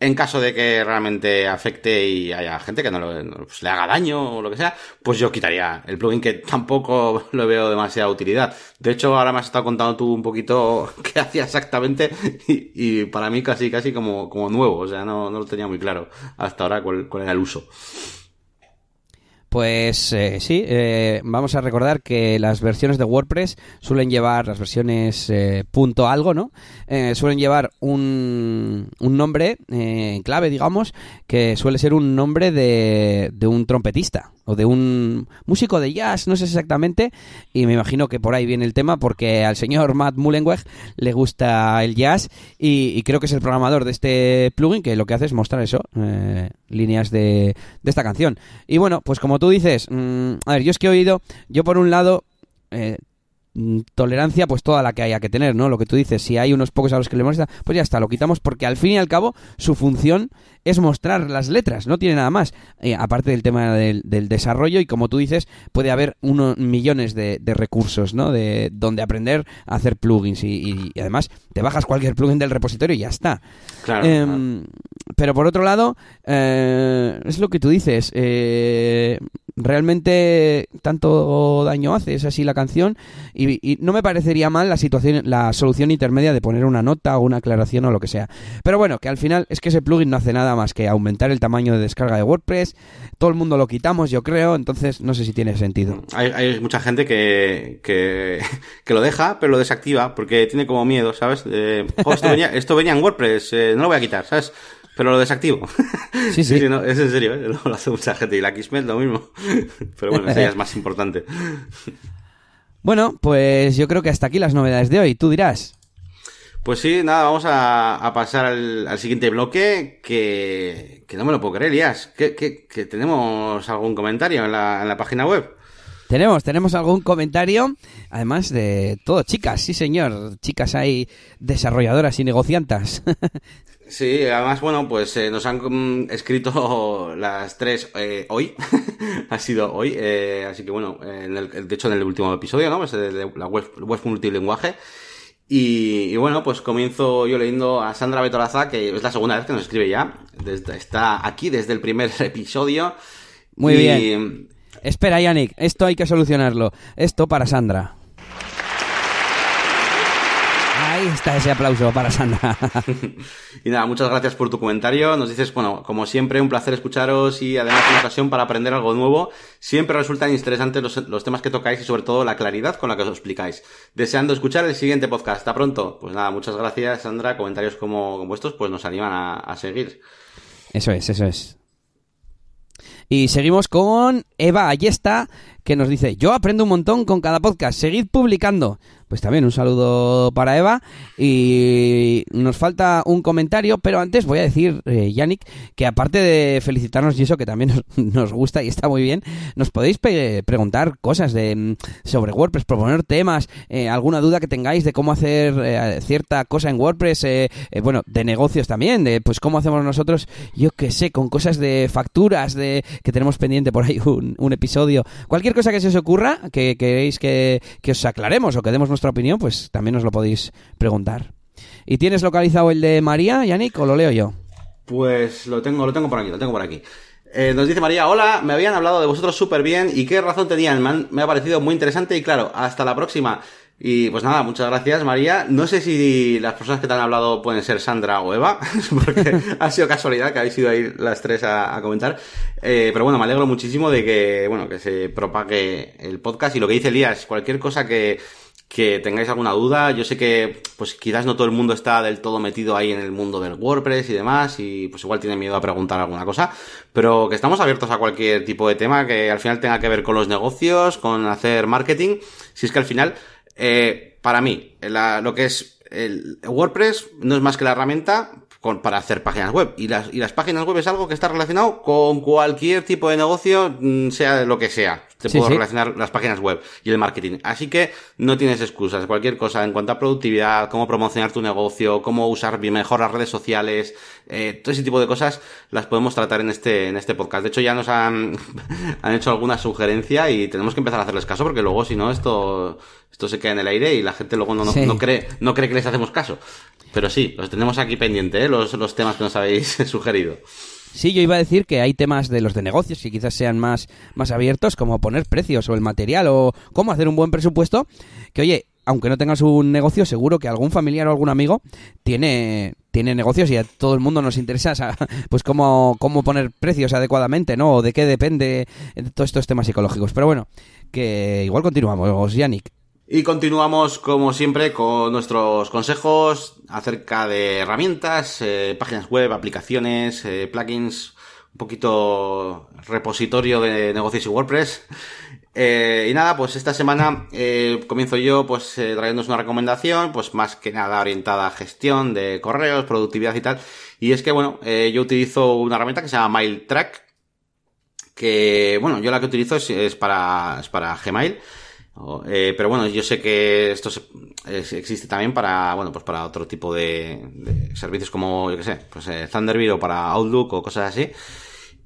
en caso de que realmente afecte y haya gente que no, lo, pues, le haga daño o lo que sea, pues yo quitaría el plugin que tampoco lo veo demasiada utilidad. De hecho, ahora me has estado contando tú un poquito qué hacía exactamente y, y, para mí casi casi como, como nuevo, o sea, no, no lo tenía muy claro hasta ahora cuál, cuál era el uso. Pues eh, sí, eh, vamos a recordar que las versiones de WordPress suelen llevar, las versiones eh, punto algo, ¿no? Eh, suelen llevar un, un nombre en clave, digamos, que suele ser un nombre de, de un trompetista o de un músico de jazz, no sé exactamente, y me imagino que por ahí viene el tema porque al señor Matt Mullenweg le gusta el jazz y, y creo que es el programador de este plugin que lo que hace es mostrar eso, líneas de, de, esta canción. Y bueno, pues como tú dices, mmm, a ver, yo es que he oído, yo por un lado... Eh, tolerancia pues toda la que haya que tener, ¿no? Lo que tú dices, si hay unos pocos a los que le molesta, pues ya está, lo quitamos porque al fin y al cabo su función es mostrar las letras, no tiene nada más, eh, aparte del tema del, desarrollo y como tú dices, puede haber unos millones de, de, recursos, ¿no? De donde aprender a hacer plugins y, y, además te bajas cualquier plugin del repositorio y ya está. Claro. Eh, claro. Pero por otro lado, eh, es lo que tú dices, eh, realmente tanto daño hace, es así la canción y, y, no me parecería mal la situación, la solución intermedia de poner una nota o una aclaración o lo que sea. Pero bueno, que al final es que ese plugin no hace nada más que aumentar el tamaño de descarga de WordPress, todo el mundo lo quitamos yo creo, entonces no sé si tiene sentido. Hay, hay mucha gente que, que, que, lo deja, pero lo desactiva porque tiene como miedo, ¿sabes? Eh, oh, esto, venía, esto venía en WordPress, eh, no lo voy a quitar, ¿sabes? pero lo desactivo. Sí, sí. sí no, es en serio, ¿eh? lo hace mucha gente. Y la Kismet lo mismo. Pero bueno, esa ya es más importante. Bueno, pues yo creo que hasta aquí las novedades de hoy, tú dirás. Pues sí, nada, vamos a, pasar al, siguiente bloque que, que no me lo puedo creer, Elías. Que, que, tenemos algún comentario en la, en la página web. Tenemos, tenemos algún comentario, además de todo chicas, sí señor, chicas hay desarrolladoras y negociantas. Sí, además, bueno, pues eh, nos han mm, escrito las tres eh, hoy, ha sido hoy, eh, así que bueno, en el, de hecho en el último episodio, ¿no? Pues de la web, web multilingüaje. Y, bueno, pues comienzo yo leyendo a Sandra Betolaza, que es la segunda vez que nos escribe ya. Desde, está aquí desde el primer episodio. Muy bien. Espera, Yannick, esto hay que solucionarlo. Esto para Sandra. Ahí está ese aplauso para Sandra. y nada, muchas gracias por tu comentario. Nos dices, bueno, como siempre, un placer escucharos y además una ocasión para aprender algo nuevo. Siempre resultan interesantes los, temas que tocáis y sobre todo la claridad con la que os explicáis. Deseando escuchar el siguiente podcast. Hasta pronto. Pues nada, muchas gracias, Sandra. Comentarios como, como estos, pues nos animan a, a seguir. Eso es, eso es. Y seguimos con Eva Ayesta, que nos dice, yo aprendo un montón con cada podcast, seguid publicando pues también un saludo para Eva. Y nos falta un comentario, pero antes voy a decir, eh, Yannick, que aparte de felicitarnos y eso, que también nos, gusta y está muy bien, nos podéis preguntar cosas de mm, sobre WordPress, proponer temas, eh, alguna duda que tengáis de cómo hacer eh, cierta cosa en WordPress, bueno, de negocios también, de pues cómo hacemos nosotros, yo qué sé, con cosas de facturas, de que tenemos pendiente por ahí un, un episodio, cualquier cosa que se os ocurra, que queréis que, que os aclaremos o que demos nuestra opinión, pues también os lo podéis preguntar. ¿Y tienes localizado el de María, Yannick, o lo leo yo? Pues lo tengo, lo tengo por aquí, lo tengo por aquí. Eh, nos dice María, hola, me habían hablado de vosotros súper bien y qué razón tenían, me, ha parecido muy interesante y claro, hasta la próxima. Y pues nada, muchas gracias María. No sé si las personas que te han hablado pueden ser Sandra o Eva, porque ha sido casualidad que habéis ido ahí las tres a, comentar. Eh, pero bueno, me alegro muchísimo de que, bueno, que se propague el podcast y lo que dice Elías, cualquier cosa que que tengáis alguna duda. Yo sé que, pues quizás no todo el mundo está del todo metido ahí en el mundo del WordPress y demás, y pues igual tiene miedo a preguntar alguna cosa, pero que estamos abiertos a cualquier tipo de tema que al final tenga que ver con los negocios, con hacer marketing. Si es que al final, eh, para mí, lo que es el WordPress no es más que la herramienta para hacer páginas web. Y las, y las páginas web es algo que está relacionado con cualquier tipo de negocio, mm, sea lo que sea. Te puedo relacionar las páginas web y el marketing. Así que no tienes excusas. Cualquier cosa en cuanto a productividad, cómo promocionar tu negocio, cómo usar mejor las redes sociales, eh, todo ese tipo de cosas las podemos tratar en este, en este podcast. De hecho, ya nos han, han hecho alguna sugerencia y tenemos que empezar a hacerles caso porque luego, si no, esto, esto se queda en el aire y la gente luego no, no, cree, no cree que les hacemos caso. Pero sí, los tenemos aquí pendientes, ¿eh? los, los temas que nos habéis sugerido. Sí, yo iba a decir que hay temas de los de negocios que quizás sean más, más abiertos, como poner precios o el material o cómo hacer un buen presupuesto, que oye, aunque no tengas un negocio, seguro que algún familiar o algún amigo tiene, tiene negocios y a todo el mundo nos interesa pues cómo, cómo poner precios adecuadamente, ¿no? O de qué depende de todos estos temas psicológicos. Pero bueno, que igual continuamos, Yannick. Y continuamos, como siempre, con nuestros consejos acerca de herramientas, eh, páginas web, aplicaciones, eh, plugins, un poquito repositorio de negocios y WordPress. Eh, y nada, pues esta semana comienzo yo pues trayéndonos una recomendación, pues más que nada orientada a gestión de correos, productividad y tal. Y es que, bueno, yo utilizo una herramienta que se llama MailTrack, que, bueno, yo la que utilizo es para, es para Gmail. Eh, pero bueno, yo sé que esto existe también para, bueno, pues para otro tipo de, servicios como, yo qué sé, pues eh, Thunderbird o para Outlook o cosas así.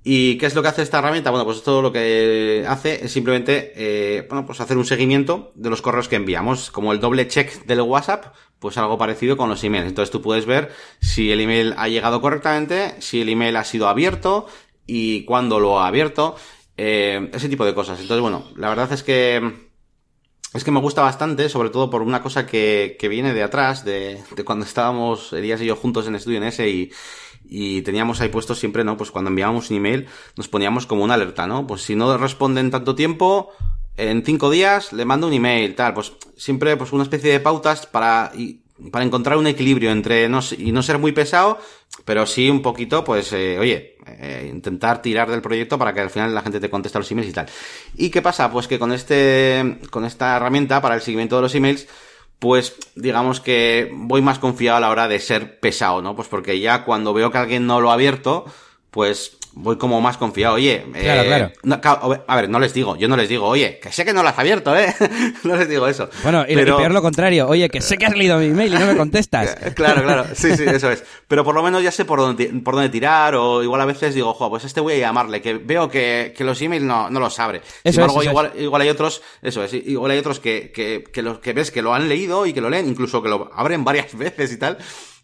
¿Y qué es lo que hace esta herramienta? Bueno, pues esto lo que hace es simplemente, eh, bueno, pues hacer un seguimiento de los correos que enviamos, como el doble check del WhatsApp, pues algo parecido con los emails. Entonces tú puedes ver si el email ha llegado correctamente, si el email ha sido abierto y cuándo lo ha abierto, ese tipo de cosas. Entonces, bueno, la verdad es que es que me gusta bastante, sobre todo por una cosa que, que viene de atrás, de, de cuando estábamos Elías y yo juntos en estudio en ese y, y teníamos ahí puestos siempre, ¿no? Pues cuando enviábamos un email nos poníamos como una alerta, ¿no? Pues si no responden tanto tiempo, en cinco días le mando un email, tal, pues siempre pues una especie de pautas para, y para encontrar un equilibrio entre no, y no ser muy pesado, pero sí un poquito, pues, eh, oye, eh, intentar tirar del proyecto para que al final la gente te conteste los emails y tal. ¿Y qué pasa? Pues que con este, con esta herramienta para el seguimiento de los emails, pues digamos que voy más confiado a la hora de ser pesado, ¿no? Pues porque ya cuando veo que alguien no lo ha abierto, pues voy como más confiado. Oye, claro, eh, claro. a ver, no les digo, yo no les digo, oye, que sé que no lo has abierto, ¿eh? no les digo eso. Bueno, y, pero... peor lo contrario, oye, que sé que has leído mi email y no me contestas. claro, claro, sí, sí, eso es. Pero por lo menos ya sé por dónde, por dónde tirar, o igual a veces digo, jo, pues este voy a llamarle, que veo que, que los emails no, no los abre. Sin embargo, igual, igual hay otros, eso es, igual hay otros que, que, que, los, que ves que lo han leído y que lo leen, incluso que lo abren varias veces y tal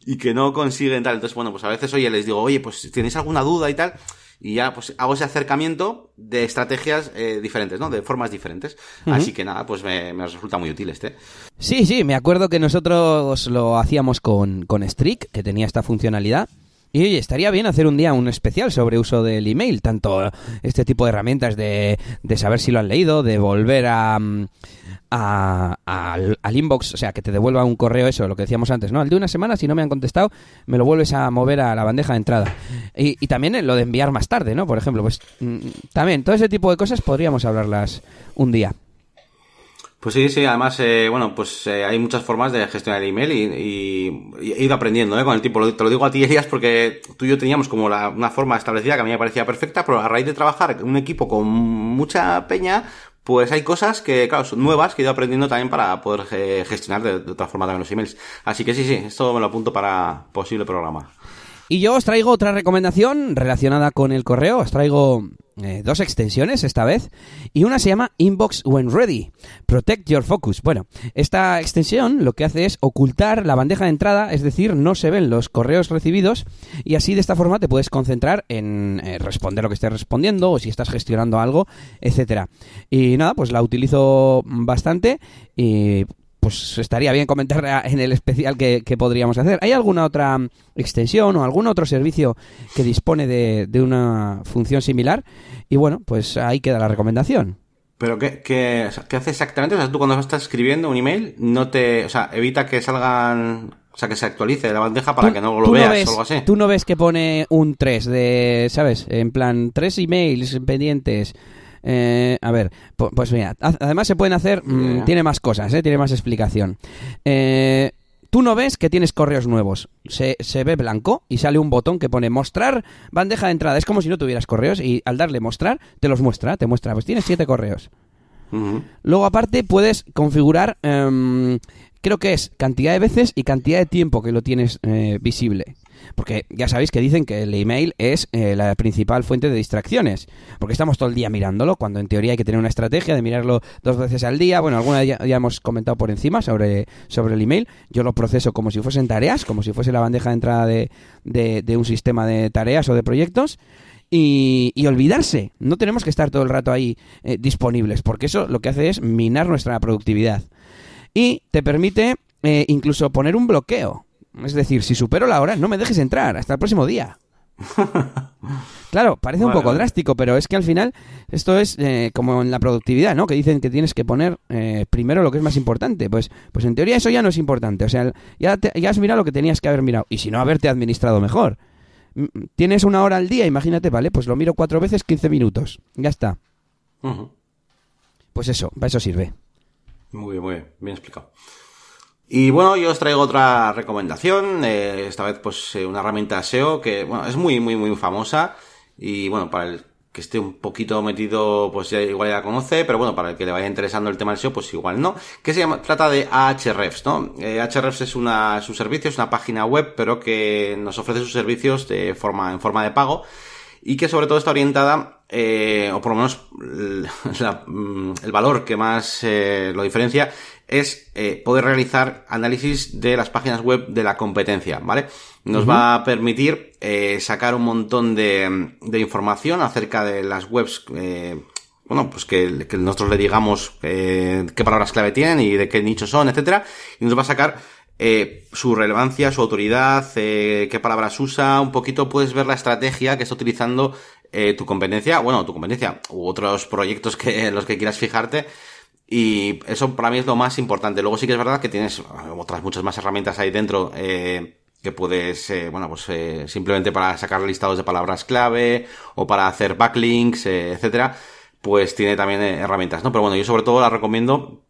y que no consiguen tal. Entonces, bueno, pues a veces, oye, les digo, oye, pues si tenéis alguna duda y tal, y ya pues hago ese acercamiento de estrategias eh, diferentes, ¿no? De formas diferentes. Así que nada, pues me, resulta muy útil este. Sí, sí, me acuerdo que nosotros lo hacíamos con, con Streak, que tenía esta funcionalidad. Y estaría bien hacer un día un especial sobre uso del email, tanto este tipo de herramientas de, de saber si lo han leído, de volver a, al, inbox, o sea, que te devuelva un correo, eso, lo que decíamos antes, ¿no? Al de una semana, si no me han contestado, me lo vuelves a mover a la bandeja de entrada. Y, y también lo de enviar más tarde, ¿no? Por ejemplo, pues mm, también, todo ese tipo de cosas podríamos hablarlas un día. Pues sí, sí, además, eh, bueno, pues eh, hay muchas formas de gestionar el email y, he ido aprendiendo ¿eh? con el tiempo. Te lo digo a ti, Elías, porque tú y yo teníamos como una forma establecida que a mí me parecía perfecta, pero a raíz de trabajar en un equipo con mucha peña, pues hay cosas que, claro, son nuevas que he ido aprendiendo también para poder eh, gestionar de, de, otra forma también los emails. Así que sí, sí, esto me lo apunto para posible programa. Y yo os traigo otra recomendación relacionada con el correo. Os traigo eh, dos extensiones esta vez. Y una se llama Inbox When Ready. Protect Your Focus. Bueno, esta extensión lo que hace es ocultar la bandeja de entrada, es decir, no se ven los correos recibidos. Y así de esta forma te puedes concentrar en eh, responder lo que estés respondiendo o si estás gestionando algo, etcétera. Y nada, pues la utilizo bastante y pues estaría bien comentar en el especial que, podríamos hacer. ¿Hay alguna otra extensión o algún otro servicio que dispone de, una función similar? Y bueno, pues ahí queda la recomendación. ¿Pero qué, qué, hace exactamente? O sea, tú cuando estás escribiendo un email, no te... O sea, evita que salgan... O sea, que se actualice la bandeja para que no lo veas o algo así. Tú no ves que pone un 3 de... ¿Sabes? En plan, tres emails pendientes eh, a ver, pues mira, además se pueden hacer, mm, tiene más cosas, eh, tiene más explicación. Eh, tú no ves que tienes correos nuevos. Se, se, ve blanco y sale un botón que pone mostrar bandeja de entrada. Es como si no tuvieras correos y al darle mostrar, te los muestra, te muestra, pues tienes siete correos. Luego aparte puedes configurar, em, creo que es cantidad de veces y cantidad de tiempo que lo tienes visible. Porque ya sabéis que dicen que el email es eh, la principal fuente de distracciones. Porque estamos todo el día mirándolo, cuando en teoría hay que tener una estrategia de mirarlo dos veces al día. Bueno, alguna ya, hemos comentado por encima sobre, sobre el email. Yo lo proceso como si fuesen tareas, como si fuese la bandeja de entrada de, de, un sistema de tareas o de proyectos. Y, olvidarse. No tenemos que estar todo el rato ahí eh, disponibles, porque eso lo que hace es minar nuestra productividad. Y te permite eh, incluso poner un bloqueo. Es decir, si supero la hora, no me dejes entrar hasta el próximo día. claro, parece un poco drástico, pero es que al final esto es eh, como en la productividad, ¿no? Que dicen que tienes que poner eh, primero lo que es más importante. Pues, pues en teoría eso ya no es importante. O sea, ya, ya has mirado lo que tenías que haber mirado. Y si no, haberte administrado mejor. Tienes una hora al día, imagínate, ¿vale? Pues lo miro cuatro veces, 15 minutos. Ya está. Pues eso, para eso sirve. Muy bien, muy bien, bien explicado. Y bueno, yo os traigo otra recomendación, eh, esta vez pues eh, una herramienta SEO que bueno, es muy, muy, muy famosa y bueno, para el que esté un poquito metido, pues ya, igual ya la conoce, pero bueno, para el que le vaya interesando el tema del SEO, pues igual no. Que se llama, trata de Ahrefs, ¿no? Eh, Ahrefs es una, es un servicio, es una página web, pero que nos ofrece sus servicios de forma, en forma de pago y que sobre todo está orientada, eh, o por lo menos mm, el valor que más lo diferencia, es eh, poder realizar análisis de las páginas web de la competencia, ¿vale? Nos va a permitir eh, sacar un montón de, de, información acerca de las webs, eh, bueno, pues que, que, nosotros le digamos qué palabras clave tienen y de qué nichos son, etcétera, y nos va a sacar su relevancia, su autoridad, qué palabras usa, un poquito puedes ver la estrategia que está utilizando tu competencia, bueno, tu competencia u otros proyectos que en los que quieras fijarte Y eso para mí es lo más importante. Luego sí que es verdad que tienes otras muchas más herramientas ahí dentro eh, que puedes, eh, bueno, pues eh, simplemente para sacar listados de palabras clave o para hacer backlinks, eh, etcétera, pues tiene también eh, herramientas, ¿no? Pero bueno, yo sobre todo la recomiendo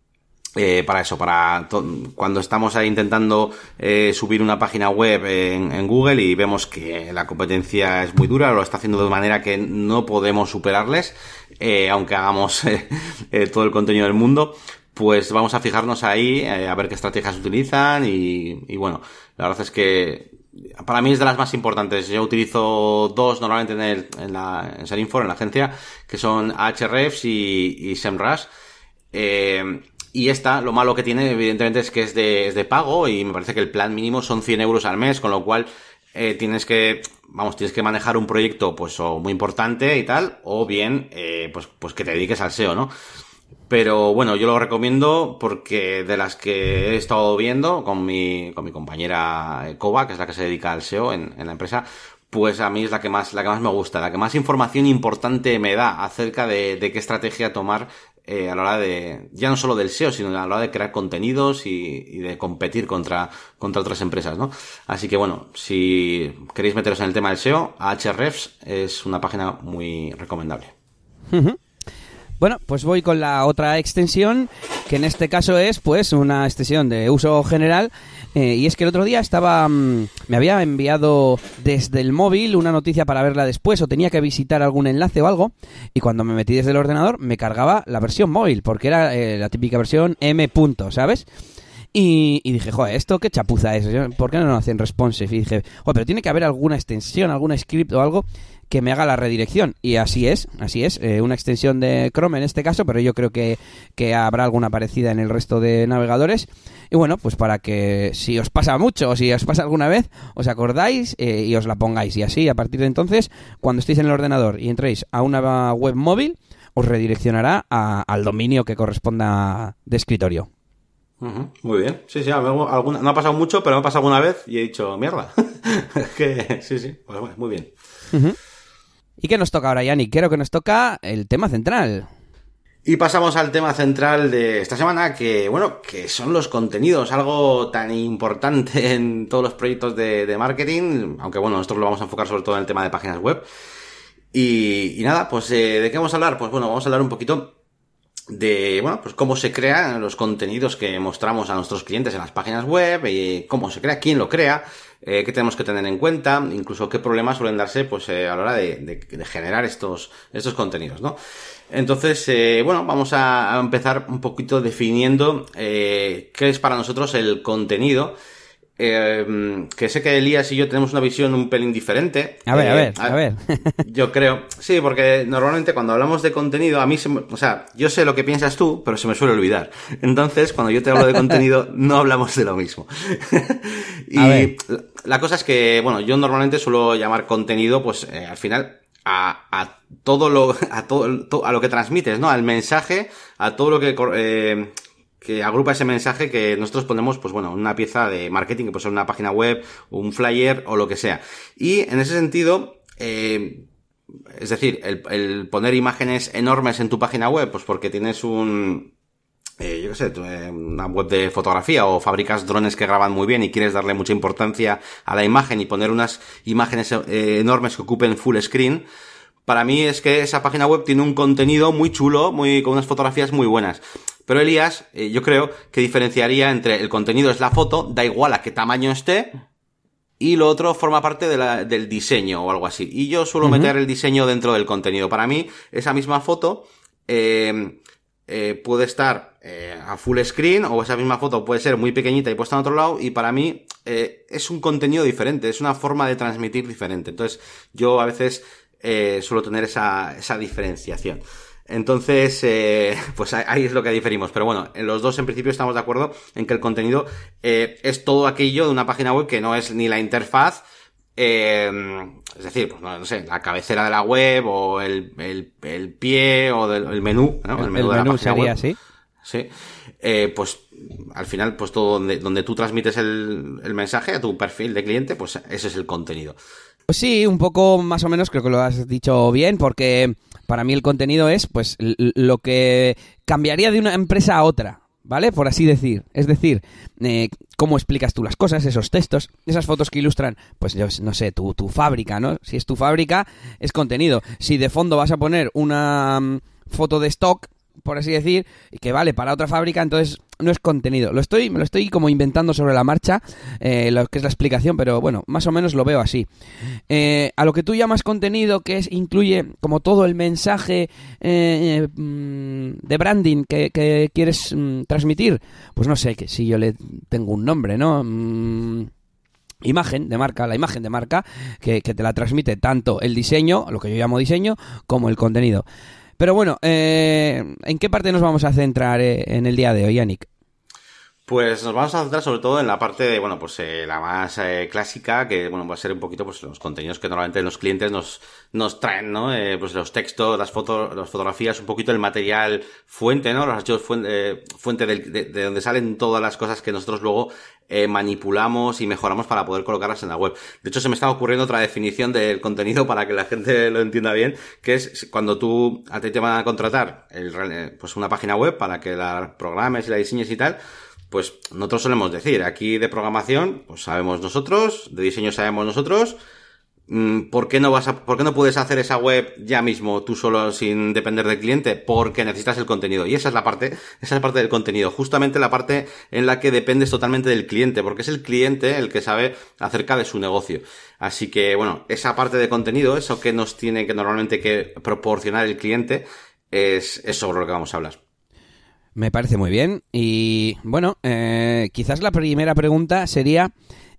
eh, para eso, para cuando estamos ahí intentando eh, subir una página web en, en, Google y vemos que la competencia es muy dura, lo está haciendo de manera que no podemos superarles, eh, aunque hagamos eh, todo el contenido del mundo, pues vamos a fijarnos ahí, eh, a ver qué estrategias utilizan y, y, bueno, la verdad es que para mí es de las más importantes. Yo utilizo dos normalmente en, el, en la en Serinfor, en la agencia, que son Ahrefs y, y SEMrush. Eh, y esta, lo malo que tiene, evidentemente, es que es de, es de pago y me parece que el plan mínimo son 100 euros al mes, con lo cual eh, tienes que, vamos, tienes que manejar un proyecto, pues, o muy importante y tal, o bien, eh, pues, pues que te dediques al SEO, ¿no? Pero bueno, yo lo recomiendo porque de las que he estado viendo con mi, con mi compañera Koba, que es la que se dedica al SEO en, en la empresa, pues a mí es la que más, la que más me gusta, la que más información importante me da acerca de, de qué estrategia tomar eh, a la hora de, ya no solo del SEO, sino a la hora de crear contenidos y, y, de competir contra, contra otras empresas, ¿no? Así que bueno, si queréis meteros en el tema del SEO, Ahrefs es una página muy recomendable. Bueno, pues voy con la otra extensión, que en este caso es pues una extensión de uso general. Eh, y es que el otro día estaba. Mmm, me había enviado desde el móvil una noticia para verla después, o tenía que visitar algún enlace o algo. Y cuando me metí desde el ordenador, me cargaba la versión móvil, porque era eh, la típica versión M. ¿sabes? Y, y, dije, joder, ¿esto qué chapuza es? ¿Por qué no lo hacen responsive? Y dije, joder, pero tiene que haber alguna extensión, algún script o algo que me haga la redirección. Y así es, así es, eh, una extensión de Chrome en este caso, pero yo creo que, que, habrá alguna parecida en el resto de navegadores. Y bueno, pues para que si os pasa mucho o si os pasa alguna vez, os acordáis eh, y os la pongáis. Y así, a partir de entonces, cuando estéis en el ordenador y entréis a una web móvil, os redireccionará a, al dominio que corresponda de escritorio. Uh -huh. Muy bien. Sí, sí, alguna, no ha pasado mucho, pero me ha pasado alguna vez y he dicho, mierda. que, sí, sí, pues bueno, muy bien. Uh -huh. ¿Y qué nos toca ahora, Yannick? Creo que nos toca el tema central. Y pasamos al tema central de esta semana, que bueno, que son los contenidos, algo tan importante en todos los proyectos de, de marketing, aunque bueno, nosotros lo vamos a enfocar sobre todo en el tema de páginas web. Y, y nada, pues eh, ¿de qué vamos a hablar? Pues bueno, vamos a hablar un poquito de, bueno, pues cómo se crean los contenidos que mostramos a nuestros clientes en las páginas web, y cómo se crea, quién lo crea, eh, qué tenemos que tener en cuenta, incluso qué problemas suelen darse, pues, eh, a la hora de, generar estos, estos contenidos, ¿no? Entonces, eh, bueno, vamos a, empezar un poquito definiendo, qué es para nosotros el contenido, eh, que sé que Elías y yo tenemos una visión un pelín diferente. A ver, eh, a ver, a, a ver. yo creo. Sí, porque normalmente cuando hablamos de contenido, a mí se me, o sea, yo sé lo que piensas tú, pero se me suele olvidar. Entonces, cuando yo te hablo de contenido, no hablamos de lo mismo. y la cosa es que, bueno, yo normalmente suelo llamar contenido, pues, eh, al final, a, a, todo lo, a todo, a lo que transmites, ¿no? Al mensaje, a todo lo que, eh, que agrupa ese mensaje que nosotros ponemos, pues bueno, una pieza de marketing, que puede ser una página web, un flyer o lo que sea. Y en ese sentido, eh, es decir, el, el, poner imágenes enormes en tu página web, pues porque tienes un, eh, yo qué sé, eh, una web de fotografía o fabricas drones que graban muy bien y quieres darle mucha importancia a la imagen y poner unas imágenes eh, enormes que ocupen full screen, para mí es que esa página web tiene un contenido muy chulo, muy, con unas fotografías muy buenas. Pero Elías, eh, yo creo que diferenciaría entre el contenido es la foto, da igual a qué tamaño esté, y lo otro forma parte de la, del diseño o algo así. Y yo suelo uh -huh. meter el diseño dentro del contenido. Para mí, esa misma foto eh, eh, puede estar eh, a full screen o esa misma foto puede ser muy pequeñita y puesta en otro lado y para mí es un contenido diferente, es una forma de transmitir diferente. Entonces yo a veces eh, suelo tener esa, esa diferenciación. Entonces, eh, pues ahí es lo que diferimos. Pero bueno, en los dos en principio estamos de acuerdo en que el contenido eh, es todo aquello de una página web que no es ni la interfaz, eh, es decir, pues no, no, sé, la cabecera de la web o el, el, el pie o del, el menú, ¿no? El, menú, el menú sería así. Sí. Eh, pues al final, pues todo donde, donde tú transmites el, el mensaje a tu perfil de cliente, pues ese es el contenido. Pues sí, un poco más o menos creo que lo has dicho bien, porque para mí el contenido es pues lo que cambiaría de una empresa a otra. ¿vale? Por así decir. Es decir, eh, cómo explicas tú las cosas, esos textos, esas fotos que ilustran, pues yo no sé, tu, tu fábrica, ¿no? Si es tu fábrica, es contenido. Si de fondo vas a poner una mm, foto de stock, por así decir, y que vale para otra fábrica, entonces no es contenido. Lo estoy, me lo estoy como inventando sobre la marcha, eh, lo que es la explicación, pero bueno, más o menos lo veo así. Eh, a lo que tú llamas contenido, que es, incluye como todo el mensaje eh, mm, de branding que, quieres mm, transmitir, pues no sé, que si yo le tengo un nombre, ¿no? Mm, imagen de marca, la imagen de marca, que te la transmite tanto el diseño, lo que yo llamo diseño, como el contenido. Pero bueno, eh, ¿en qué parte nos vamos a centrar eh, en el día de hoy, Yannick? Pues nos vamos a centrar sobre todo en la parte de, bueno, pues eh, la más clásica, que bueno, va a ser un poquito pues los contenidos que normalmente los clientes nos, nos traen, ¿no? pues los textos, las fotos, las fotografías, un poquito el material fuente, ¿no? Los archivos fuente, fuente de, de, donde salen todas las cosas que nosotros luego eh, manipulamos y mejoramos para poder colocarlas en la web. De hecho, se me está ocurriendo otra definición del contenido para que la gente lo entienda bien, que es cuando tú a ti te van a contratar el, eh, pues una página web para que la programes y la diseñes y tal, pues nosotros solemos decir, aquí de programación, pues sabemos nosotros, de diseño sabemos nosotros, Mm, ¿Por qué no vas a, por qué no puedes hacer esa web ya mismo tú solo sin depender del cliente? Porque necesitas el contenido. Y esa es la parte, esa es la parte del contenido. Justamente la parte en la que dependes totalmente del cliente, porque es el cliente el que sabe acerca de su negocio. Así que, bueno, esa parte de contenido, eso que nos tiene que normalmente que proporcionar el cliente, es, es sobre lo que vamos a hablar. Me parece muy bien. Y bueno, eh, quizás la primera pregunta sería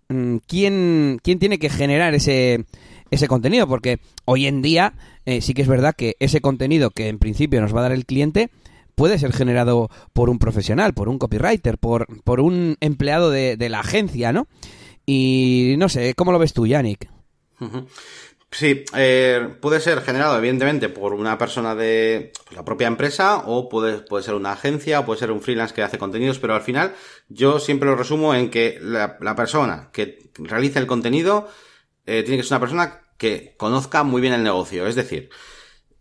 Mm, ¿quién, quién tiene que generar ese, ese contenido? Porque hoy en día eh, sí que es verdad que ese contenido que en principio nos va a dar el cliente puede ser generado por un profesional, por un copywriter, por, por un empleado de, la agencia, ¿no? Y no sé, ¿cómo lo ves tú, Yannick? Sí, eh, puede ser generado evidentemente por una persona de pues, la propia empresa o puede, puede ser una agencia o puede ser un freelance que hace contenidos, pero al final yo siempre lo resumo en que la, persona que realiza el contenido eh, tiene que ser una persona que conozca muy bien el negocio. Es decir,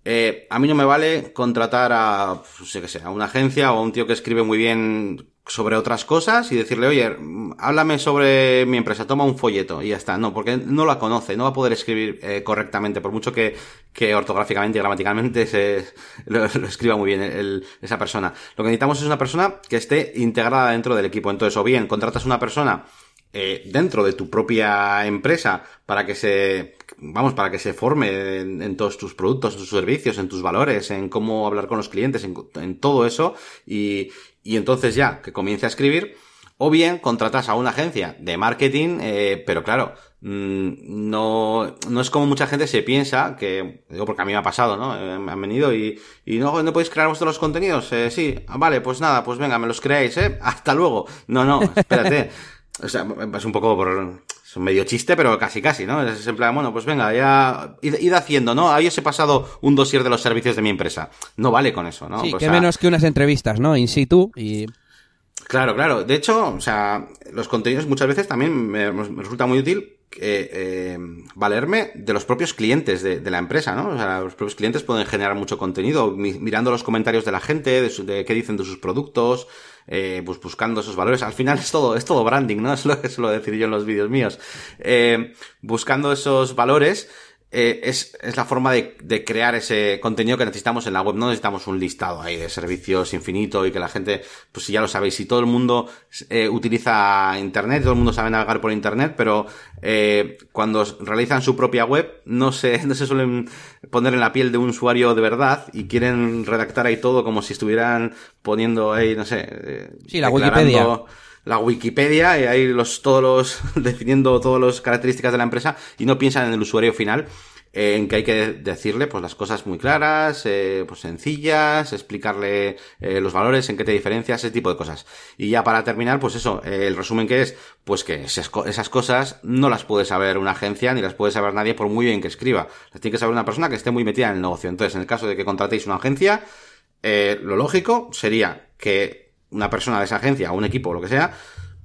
eh, a mí no me vale contratar a, pues, sé que sea, a una agencia o a un tío que escribe muy bien sobre otras cosas y decirle, oye, háblame sobre mi empresa, toma un folleto y ya está. No, porque no la conoce, no va a poder escribir eh, correctamente, por mucho que, que ortográficamente y gramaticalmente se, lo, escriba muy bien esa persona. Lo que necesitamos es una persona que esté integrada dentro del equipo. Entonces, o bien contratas una persona eh, dentro de tu propia empresa para que se vamos para que se forme en, todos tus productos, en tus servicios, en tus valores, en cómo hablar con los clientes, en, en todo eso y, y entonces ya que comience a escribir, o bien contratas a una agencia de marketing, eh, pero claro, mm, no, no es como mucha gente se piensa, que digo porque a mí me ha pasado, ¿no? Eh, me han venido y, y no, no podéis crear vosotros los contenidos, eh, sí, vale, pues nada, pues venga, me los creáis, ¿eh? Hasta luego. No, no, espérate. o sea, es un poco por, un medio chiste, pero casi casi, ¿no? Es en plan, bueno, pues venga, ya id, haciendo, ¿no? Ahí os he pasado un dossier de los servicios de mi empresa. No vale con eso, ¿no? Sí, que menos que unas entrevistas, ¿no? In situ y... Claro, claro. De hecho, o sea, los contenidos muchas veces también me, resulta muy útil eh, valerme de los propios clientes de, la empresa, ¿no? O sea, los propios clientes pueden generar mucho contenido mirando los comentarios de la gente, de, de qué dicen de sus productos, eh, pues buscando esos valores. Al final es todo, es todo branding, ¿no? Es lo que suelo decir yo en los vídeos míos. Eh, buscando esos valores, eh, es, es, la forma de, de, crear ese contenido que necesitamos en la web. No necesitamos un listado ahí de servicios infinito y que la gente, pues si ya lo sabéis, si todo el mundo eh, utiliza Internet, todo el mundo sabe navegar por Internet, pero eh, cuando realizan su propia web no se, no se suelen poner en la piel de un usuario de verdad y quieren redactar ahí todo como si estuvieran poniendo ahí, no sé, eh, sí, la Wikipedia la Wikipedia y ahí los, todos los, definiendo todas las características de la empresa y no piensan en el usuario final eh, en que hay que decirle pues las cosas muy claras, eh, pues sencillas, explicarle eh, los valores, en qué te diferencias, ese tipo de cosas. Y ya para terminar, pues eso, el resumen que es, pues que esas, esas, cosas no las puede saber una agencia ni las puede saber nadie por muy bien que escriba. Las tiene que saber una persona que esté muy metida en el negocio. Entonces, en el caso de que contratéis una agencia, lo lógico sería que una persona de esa agencia un equipo o lo que sea,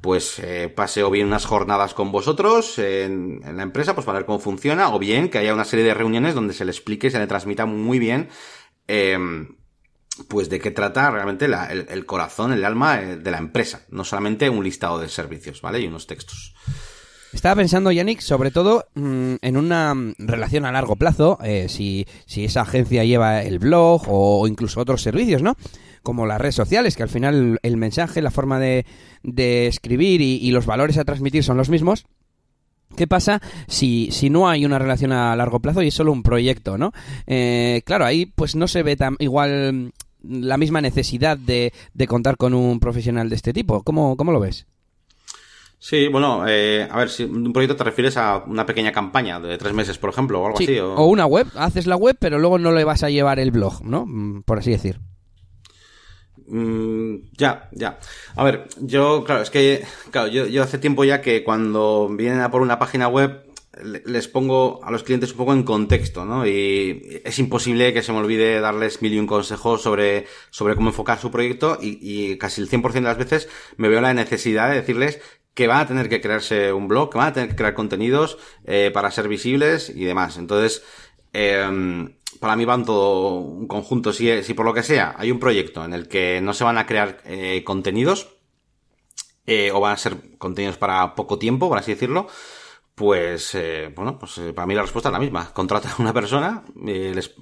pues eh, pase o bien unas jornadas con vosotros en, la empresa, pues para ver cómo funciona, o bien que haya una serie de reuniones donde se le explique y se le transmita muy bien, eh, pues de qué trata realmente el, corazón, el alma eh, de la empresa, no solamente un listado de servicios, ¿vale? Y unos textos. Estaba pensando, Yannick, sobre todo mm, en una relación a largo plazo, si, si esa agencia lleva el blog o incluso otros servicios, ¿no? Como las redes sociales, que al final el mensaje, la forma de, de escribir y, los valores a transmitir son los mismos. ¿Qué pasa si, si no hay una relación a largo plazo y es solo un proyecto, no? Eh, claro, ahí pues no se ve tan igual la misma necesidad de, de contar con un profesional de este tipo. ¿Cómo, cómo lo ves? Sí, bueno, eh, a ver, si un proyecto te refieres a una pequeña campaña de tres meses, por ejemplo, o algo así. O... o... una web, haces la web, pero luego no le vas a llevar el blog, ¿no? Mm, por así decir. Mm, ya, ya. A ver, yo, claro, es que, claro, yo, yo hace tiempo ya que cuando vienen a por una página web, les pongo a los clientes un poco en contexto, ¿no? Y es imposible que se me olvide darles mil y un consejos sobre, sobre cómo enfocar su proyecto y, y casi el 100% de las veces me veo la necesidad de decirles que van a tener que crearse un blog, que van a tener que crear contenidos eh, para ser visibles y demás. Entonces, eh, para mí van todo un conjunto. Si, si por lo que sea hay un proyecto en el que no se van a crear eh, contenidos, eh, o van a ser contenidos para poco tiempo, por así decirlo, pues, eh, bueno, pues eh, para mí la respuesta es la misma. Contrata a una persona, eh, les,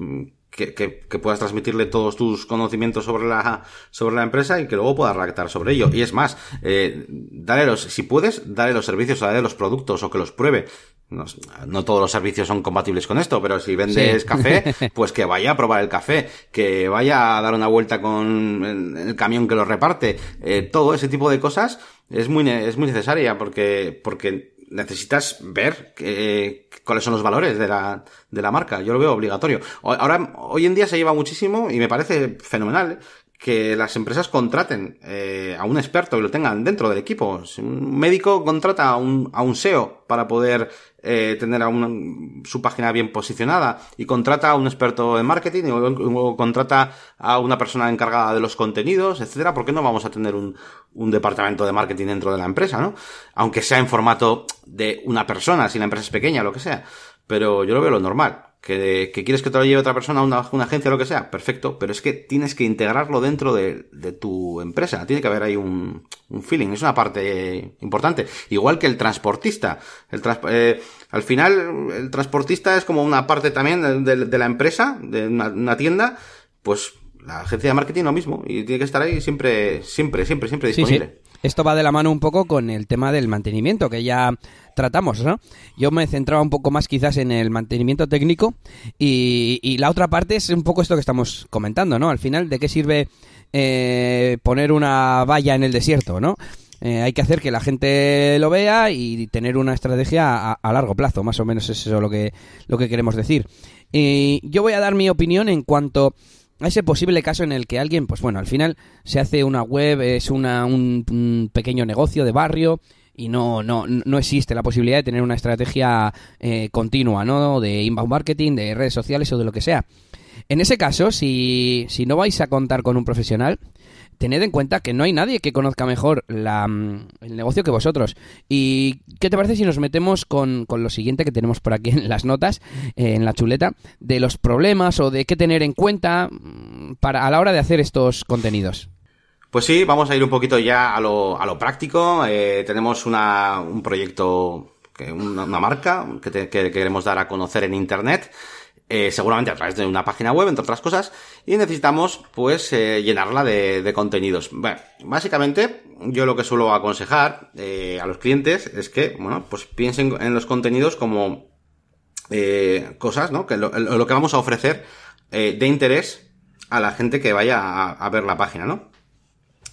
que, que, que, puedas transmitirle todos tus conocimientos sobre la, sobre la empresa y que luego puedas redactar sobre ello. Y es más, eh, dale los, si puedes, dale los servicios, dale los productos o que los pruebe. No, no, todos los servicios son compatibles con esto, pero si vendes café, pues que vaya a probar el café, que vaya a dar una vuelta con el camión que lo reparte. Eh, todo ese tipo de cosas es muy, es muy necesaria porque, porque necesitas ver que, cuáles son los valores de la, de la marca. Yo lo veo obligatorio. Ahora, hoy en día se lleva muchísimo y me parece fenomenal que las empresas contraten eh, a un experto y lo tengan dentro del equipo. Un médico contrata a un, a un SEO para poder eh, tener a una, su página bien posicionada y contrata a un experto en marketing luego contrata a una persona encargada de los contenidos, etcétera, ¿por qué no vamos a tener un, un departamento de marketing dentro de la empresa, no? Aunque sea en formato de una persona, si la empresa es pequeña, lo que sea. Pero yo lo veo lo normal que, que, quieres que te lo lleve otra persona, una, una agencia lo que sea, perfecto, pero es que tienes que integrarlo dentro de, de tu empresa, tiene que haber ahí un, un, feeling, es una parte importante. Igual que el transportista. El eh, al final, el transportista es como una parte también de, de la empresa, de una, una, tienda, pues la agencia de marketing lo mismo, y tiene que estar ahí siempre, siempre, siempre, siempre disponible. Sí, sí. Esto va de la mano un poco con el tema del mantenimiento, que ya tratamos, ¿no? Yo me centraba un poco más quizás en el mantenimiento técnico y, y la otra parte es un poco esto que estamos comentando, ¿no? Al final, ¿de qué sirve eh, poner una valla en el desierto, ¿no? Eh, hay que hacer que la gente lo vea y tener una estrategia a, largo plazo, más o menos es eso lo que, lo que queremos decir. Y yo voy a dar mi opinión en cuanto a ese posible caso en el que alguien, pues bueno, al final se hace una web, es una, un, pequeño negocio de barrio, y no, no, no existe la posibilidad de tener una estrategia eh, continua, ¿no? De inbound marketing, de redes sociales o de lo que sea. En ese caso, si, si no vais a contar con un profesional, tened en cuenta que no hay nadie que conozca mejor mm, el negocio que vosotros. ¿Y qué te parece si nos metemos con, con lo siguiente que tenemos por aquí en las notas, eh, en la chuleta, de los problemas o de qué tener en cuenta mm, para, a la hora de hacer estos contenidos? Pues sí, vamos a ir un poquito ya a lo, a lo práctico. Eh, tenemos una, un proyecto, una, marca que, te, que, queremos dar a conocer en Internet. Eh, seguramente a través de una página web, entre otras cosas, y necesitamos, pues, eh, llenarla de, contenidos. Bueno, básicamente, yo lo que suelo aconsejar eh, a los clientes es que, bueno, pues piensen en los contenidos como eh, cosas, ¿no? Que lo, que vamos a ofrecer de interés a la gente que vaya a ver la página, ¿no?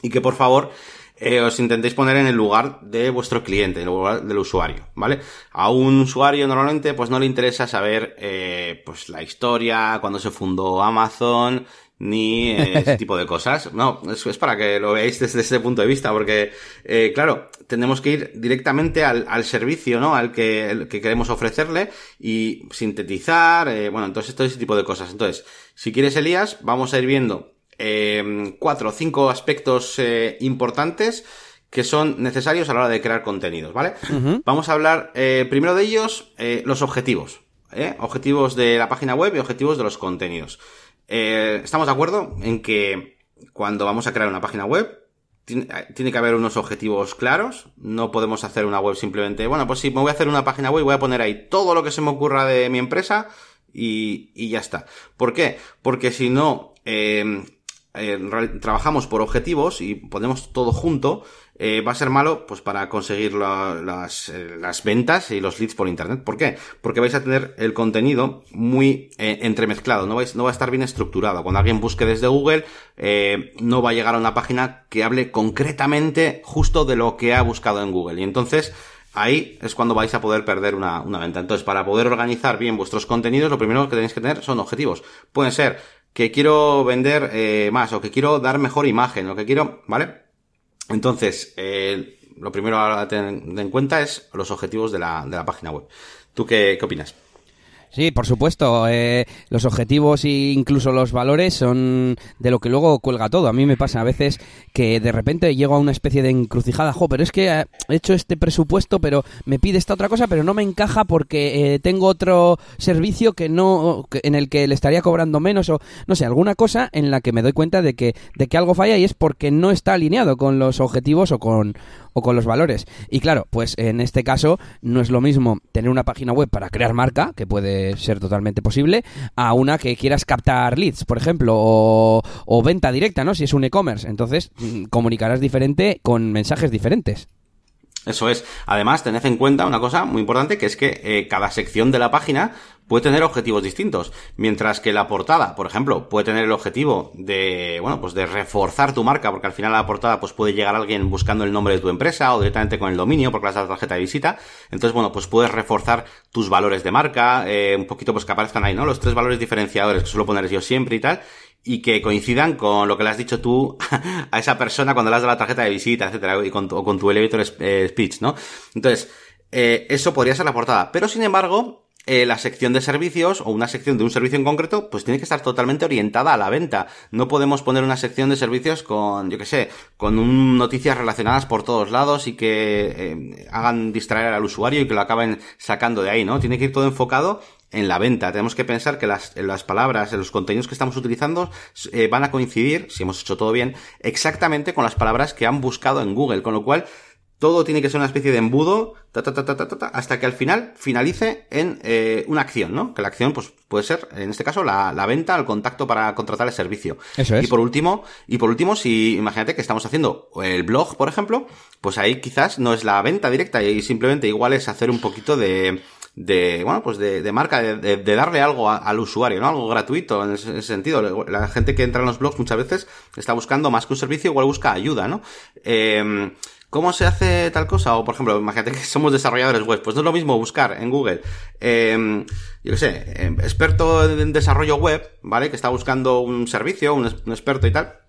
y que por favor eh, os intentéis poner en el lugar de vuestro cliente, en el lugar del usuario, ¿vale? A un usuario normalmente pues no le interesa saber eh, pues la historia, cuando se fundó Amazon, ni eh, ese tipo de cosas. No, eso es para que lo veáis desde ese punto de vista, porque, eh, claro, tenemos que ir directamente al, al servicio, ¿no? Al que, el que queremos ofrecerle y sintetizar, eh, bueno, entonces todo ese tipo de cosas. Entonces, si quieres, Elías, vamos a ir viendo eh, cuatro o cinco aspectos eh, importantes que son necesarios a la hora de crear contenidos, ¿vale? Vamos a hablar eh, primero de ellos, eh, los objetivos. ¿eh? Objetivos de la página web y objetivos de los contenidos. Estamos de acuerdo en que cuando vamos a crear una página web, tiene, que haber unos objetivos claros. No podemos hacer una web simplemente, bueno, pues si me voy a hacer una página web, voy a poner ahí todo lo que se me ocurra de mi empresa y, y ya está. ¿Por qué? Porque si no, eh, trabajamos por objetivos y ponemos todo junto, eh, va a ser malo pues para conseguir las, eh, las, ventas y los leads por internet. ¿Por qué? Porque vais a tener el contenido muy eh, entremezclado, no, vais, no va a estar bien estructurado. Cuando alguien busque desde Google, no va a llegar a una página que hable concretamente justo de lo que ha buscado en Google. Y entonces, ahí es cuando vais a poder perder una, una venta. Entonces, para poder organizar bien vuestros contenidos, lo primero que tenéis que tener son objetivos. Pueden ser que quiero vender más o que quiero dar mejor imagen o que quiero, ¿vale? Entonces, eh, lo primero a tener en cuenta es los objetivos de la, de la página web. ¿Tú qué, qué opinas? Sí, por supuesto. Eh, los objetivos e incluso los valores son de lo que luego cuelga todo. A mí me pasa a veces que de repente llego a una especie de encrucijada. Jo, pero es que he hecho este presupuesto, pero me pide esta otra cosa, pero no me encaja porque eh, tengo otro servicio que no, en el que le estaría cobrando menos o no sé, alguna cosa en la que me doy cuenta de que de que algo falla y es porque no está alineado con los objetivos o con con los valores. Y claro, pues en este caso no es lo mismo tener una página web para crear marca, que puede ser totalmente posible, a una que quieras captar leads, por ejemplo, o, o venta directa, ¿no? Si es un e-commerce. Entonces mm, comunicarás diferente con mensajes diferentes. Eso es. Además, tened en cuenta una cosa muy importante, que es que eh, cada sección de la página puede tener objetivos distintos. Mientras que la portada, por ejemplo, puede tener el objetivo de, bueno, pues de reforzar tu marca, porque al final la portada pues puede llegar alguien buscando el nombre de tu empresa o directamente con el dominio, porque le has la tarjeta de visita. Entonces, bueno, pues puedes reforzar tus valores de marca, eh, un poquito pues que aparezcan ahí, ¿no? Los tres valores diferenciadores que suelo poner yo siempre y tal y que coincidan con lo que le has dicho tú a esa persona cuando le has dado la tarjeta de visita, etcétera, y con tu, o con tu elevator eh, speech, ¿no? Entonces, eh, eso podría ser la portada. Pero sin embargo, eh, la sección de servicios o una sección de un servicio en concreto, pues tiene que estar totalmente orientada a la venta. No podemos poner una sección de servicios con, yo qué sé, con un, noticias relacionadas por todos lados y que hagan distraer al usuario y que lo acaben sacando de ahí, ¿no? Tiene que ir todo enfocado en la venta. Tenemos que pensar que las, las palabras, los contenidos que estamos utilizando eh, van a coincidir, si hemos hecho todo bien, exactamente con las palabras que han buscado en Google, con lo cual todo tiene que ser una especie de embudo ta, ta, ta, hasta que al final finalice en eh, una acción, ¿no? Que la acción pues puede ser, en este caso, la, la venta, el contacto para contratar el servicio. Eso es. Y por último, y por último, si imagínate que estamos haciendo el blog, por ejemplo, pues ahí quizás no es la venta directa y simplemente igual es hacer un poquito de de, bueno, pues de, de marca, de, de, darle algo al usuario, ¿no? Algo gratuito en ese, sentido. La gente que entra en los blogs muchas veces está buscando más que un servicio, igual busca ayuda, ¿no? Eh, ¿Cómo se hace tal cosa? O, por ejemplo, imagínate que somos desarrolladores web. Pues no es lo mismo buscar en Google, eh, yo qué sé, eh, experto en desarrollo web, ¿vale? Que está buscando un servicio, un, un experto y tal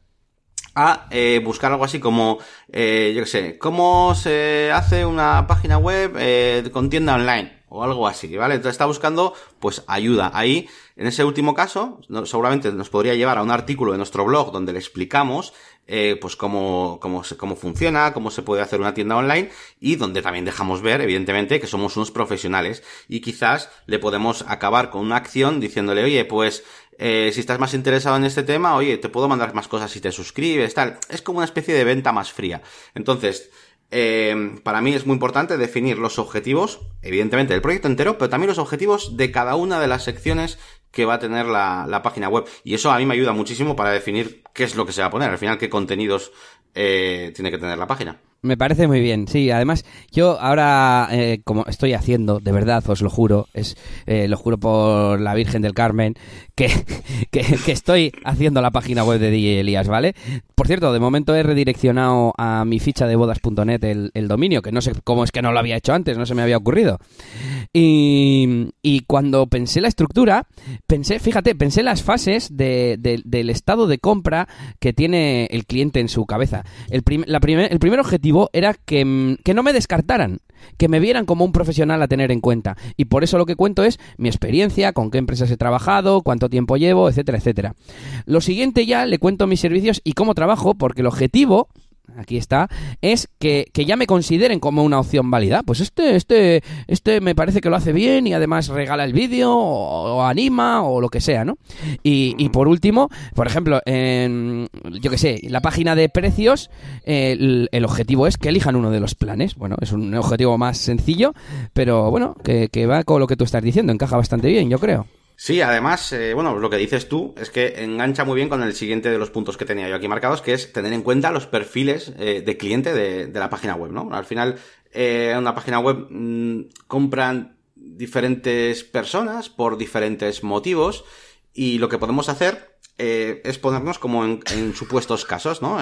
a eh, buscar algo así como, eh, yo qué sé, cómo se hace una página web eh, con tienda online o algo así, ¿vale? Entonces está buscando, pues, ayuda. Ahí, en ese último caso, seguramente nos podría llevar a un artículo de nuestro blog donde le explicamos, eh, pues, cómo, cómo, cómo funciona, cómo se puede hacer una tienda online y donde también dejamos ver, evidentemente, que somos unos profesionales y quizás le podemos acabar con una acción diciéndole, oye, pues, eh, si estás más interesado en este tema, oye, te puedo mandar más cosas si te suscribes, tal. Es como una especie de venta más fría. Entonces, eh, para mí es muy importante definir los objetivos, evidentemente del proyecto entero, pero también los objetivos de cada una de las secciones que va a tener la, página web. Y eso a mí me ayuda muchísimo para definir qué es lo que se va a poner, al final qué contenidos eh, tiene que tener la página. Me parece muy bien, sí. Además, yo ahora, eh, como estoy haciendo, de verdad, os lo juro, es lo juro por la Virgen del Carmen, que, estoy haciendo la página web de DJ Elías, ¿vale? Por cierto, de momento he redireccionado a mi ficha de bodas.net el, dominio, que no sé cómo es que no lo había hecho antes, no se me había ocurrido. Y, cuando pensé la estructura, pensé, fíjate, pensé las fases de, de, del estado de compra que tiene el cliente en su cabeza. El, primer, objetivo era que, que no me descartaran, que me vieran como un profesional a tener en cuenta. Y por eso lo que cuento es mi experiencia, con qué empresas he trabajado, cuánto tiempo llevo, etcétera, etcétera. Lo siguiente ya le cuento mis servicios y cómo trabajo, porque el objetivo aquí está, es que, que, ya me consideren como una opción válida. Pues este, este, este me parece que lo hace bien y además regala el vídeo o, anima o lo que sea, ¿no? Y, y por último, por ejemplo, en, yo que sé, la página de precios, el, el, objetivo es que elijan uno de los planes. Bueno, es un objetivo más sencillo, pero bueno, que, que va con lo que tú estás diciendo, encaja bastante bien, yo creo. Sí, además, eh, bueno, lo que dices tú es que engancha muy bien con el siguiente de los puntos que tenía yo aquí marcados, que es tener en cuenta los perfiles eh, de cliente de, la página web, ¿no? Al final, eh, en una página web mmm, compran diferentes personas por diferentes motivos y lo que podemos hacer es ponernos como en, supuestos casos, ¿no?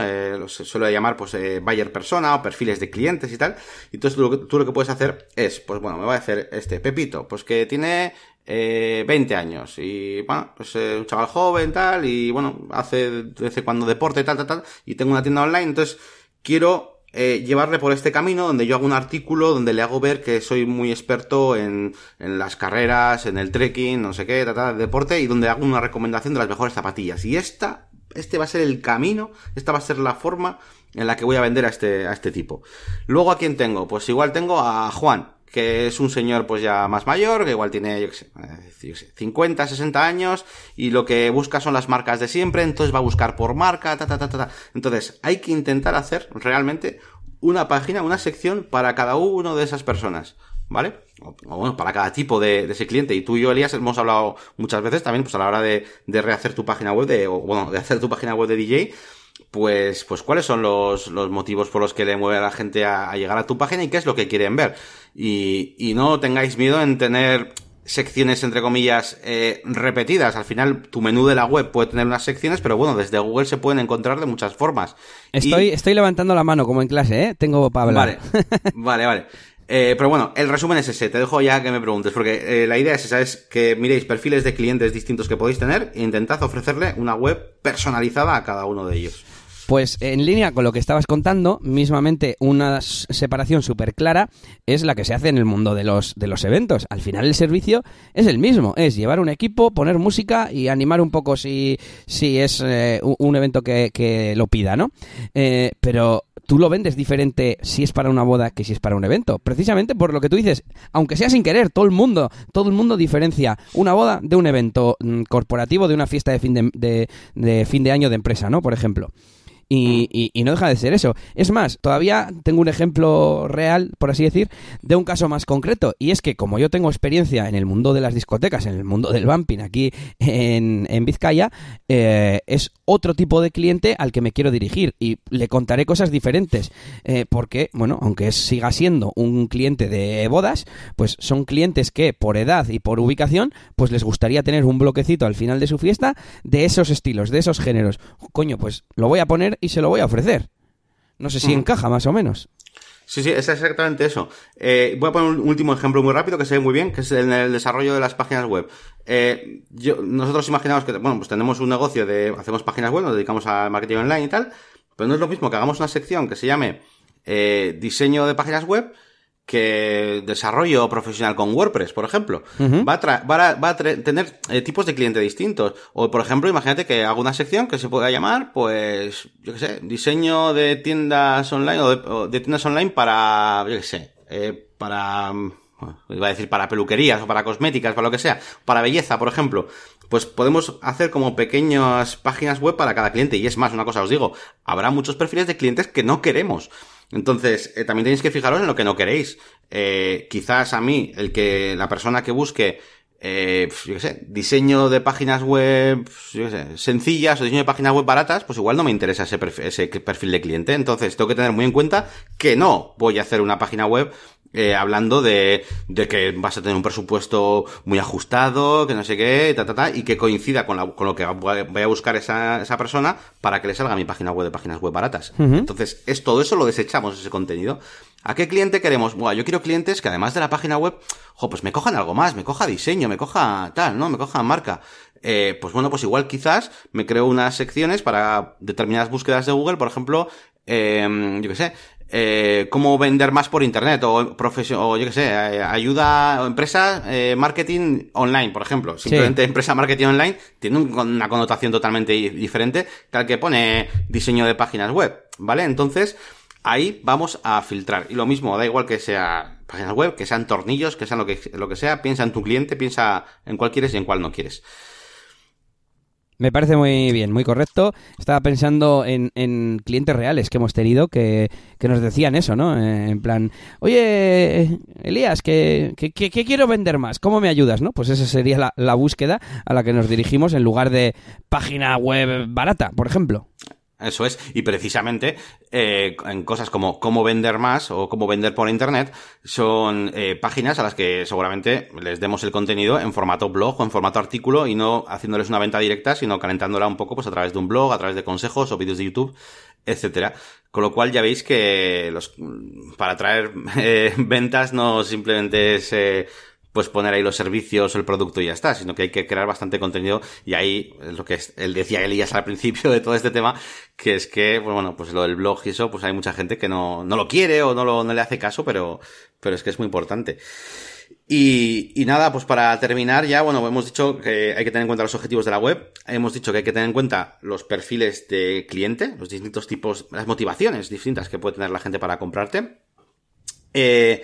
Se suele llamar, pues, buyer persona o perfiles de clientes y tal. Entonces tú lo, que, tú lo que puedes hacer es, pues bueno, me va a hacer este Pepito, pues que tiene eh, 20 años y, bueno, pues eh, un chaval joven, tal, y bueno, hace de vez en cuando deporte, tal, tal, tal, y tengo una tienda online, entonces quiero eh, llevarle por este camino donde yo hago un artículo donde le hago ver que soy muy experto en, en las carreras, en el trekking, no sé qué, tratar de deporte, y donde hago una recomendación de las mejores zapatillas. Y esta, este va a ser el camino, esta va a ser la forma en la que voy a vender a este, a este tipo. Luego, ¿a quién tengo? Pues igual tengo a Juan, que es un señor pues ya más mayor, que igual tiene, yo qué sé, yo qué sé, 50, 60 años, y lo que busca son las marcas de siempre, entonces va a buscar por marca, ta, ta, ta, ta. Entonces, hay que intentar hacer realmente una página, una sección para cada uno de esas personas, ¿vale? O, o bueno, para cada tipo de, de, ese cliente. Y tú y yo, Elías, hemos hablado muchas veces también, pues a la hora de, de rehacer tu página web, de, o bueno, de hacer tu página web de DJ, pues, pues cuáles son los, los motivos por los que le mueve a la gente a, a, llegar a tu página y qué es lo que quieren ver. Y, y no tengáis miedo en tener secciones entre comillas eh, repetidas. Al final tu menú de la web puede tener unas secciones, pero bueno, desde Google se pueden encontrar de muchas formas. Estoy, y... estoy levantando la mano como en clase, ¿eh? Tengo para hablar. Vale, vale, vale. Eh, pero bueno, el resumen es ese. Te dejo ya que me preguntes, porque eh, la idea es esa, es que miréis perfiles de clientes distintos que podéis tener e intentad ofrecerle una web personalizada a cada uno de ellos. Pues en línea con lo que estabas contando, mismamente una separación súper clara es la que se hace en el mundo de los, de los eventos. Al final el servicio es el mismo, es llevar un equipo, poner música y animar un poco si, si es eh, un evento que, que, lo pida, ¿no? Eh, pero tú lo vendes diferente si es para una boda que si es para un evento. Precisamente por lo que tú dices, aunque sea sin querer, todo el mundo, todo el mundo diferencia una boda de un evento mm, corporativo, de una fiesta de fin de, de, de fin de año de empresa, ¿no? Por ejemplo. Y, y, y, no deja de ser eso. Es más, todavía tengo un ejemplo real, por así decir, de un caso más concreto. Y es que como yo tengo experiencia en el mundo de las discotecas, en el mundo del bumping aquí en, en Vizcaya, eh, es otro tipo de cliente al que me quiero dirigir. Y le contaré cosas diferentes. Eh, porque, bueno, aunque siga siendo un cliente de bodas, pues son clientes que por edad y por ubicación, pues les gustaría tener un bloquecito al final de su fiesta de esos estilos, de esos géneros. Coño, pues lo voy a poner y se lo voy a ofrecer. No sé si mm. encaja más o menos. Sí, sí, es exactamente eso. Eh, voy a poner un último ejemplo muy rápido que se ve muy bien, que es en el desarrollo de las páginas web. Eh, yo, nosotros imaginamos que, bueno, pues tenemos un negocio de, hacemos páginas web, nos dedicamos a marketing online y tal, pero no es lo mismo que hagamos una sección que se llame eh, diseño de páginas web que desarrollo profesional con WordPress, por ejemplo. Uh -huh. Va a, va a, va a tener eh, tipos de cliente distintos. O, por ejemplo, imagínate que hago una sección que se pueda llamar, pues, yo qué sé, diseño de tiendas online o de, o de tiendas online para, yo qué sé, eh, para, iba a decir para peluquerías o para cosméticas, para lo que sea, para belleza, por ejemplo. Pues podemos hacer como pequeñas páginas web para cada cliente. Y es más, una cosa os digo, habrá muchos perfiles de clientes que no queremos. Entonces, eh, también tenéis que fijaros en lo que no queréis. Eh, quizás a mí, el que, la persona que busque, eh, yo qué sé, diseño de páginas web, yo qué sé, sencillas o diseño de páginas web baratas, pues igual no me interesa ese perfil, ese perfil de cliente. Entonces, tengo que tener muy en cuenta que no voy a hacer una página web eh, hablando de, de que vas a tener un presupuesto muy ajustado, que no sé qué, ta, ta, ta, y que coincida con, la, con lo que vaya a buscar esa, esa persona para que le salga mi página web de páginas web baratas. Uh -huh. Entonces, es todo eso lo desechamos, ese contenido. ¿A qué cliente queremos? Buah, yo quiero clientes que además de la página web, jo, pues me cojan algo más, me coja diseño, me coja tal, ¿no? Me coja marca. Eh, pues bueno, pues igual quizás me creo unas secciones para determinadas búsquedas de Google, por ejemplo, eh, yo qué sé, eh, cómo vender más por internet o, profesión, o yo qué sé, eh, ayuda a empresa eh, marketing online, por ejemplo. Simplemente empresa marketing online tiene una connotación totalmente diferente que al que pone diseño de páginas web, ¿vale? Entonces, ahí vamos a filtrar. Y lo mismo, da igual que sea páginas web, que sean tornillos, que sean lo que, lo que sea, piensa en tu cliente, piensa en cuál quieres y en cuál no quieres. Me parece muy bien, muy correcto. Estaba pensando en, en clientes reales que hemos tenido que, que, nos decían eso, ¿no? Eh, en plan, oye, Elías, que, quiero vender más? ¿Cómo me ayudas? ¿no? Pues esa sería la búsqueda a la que nos dirigimos en lugar de página web barata, por ejemplo. Eso es. Y precisamente eh, en cosas como cómo vender más o cómo vender por internet son eh, páginas a las que seguramente les demos el contenido en formato blog o en formato artículo y no haciéndoles una venta directa, sino calentándola un poco pues a través de un blog, a través de consejos o vídeos de YouTube, etcétera. Con lo cual ya veis que los para traer eh, ventas no simplemente es eh, pues poner ahí los servicios el producto y ya está, sino que hay que crear bastante contenido y ahí es lo que él decía Elías al principio de todo este tema, que es que, pues bueno, pues lo del blog y eso, pues hay mucha gente que no, no lo quiere o no, lo, no le hace caso, pero, pero es que es muy importante. Y, y, nada, pues para terminar ya, bueno, hemos dicho que hay que tener en cuenta los objetivos de la web, hemos dicho que hay que tener en cuenta los perfiles de cliente, los distintos tipos, las motivaciones distintas que puede tener la gente para comprarte. Eh,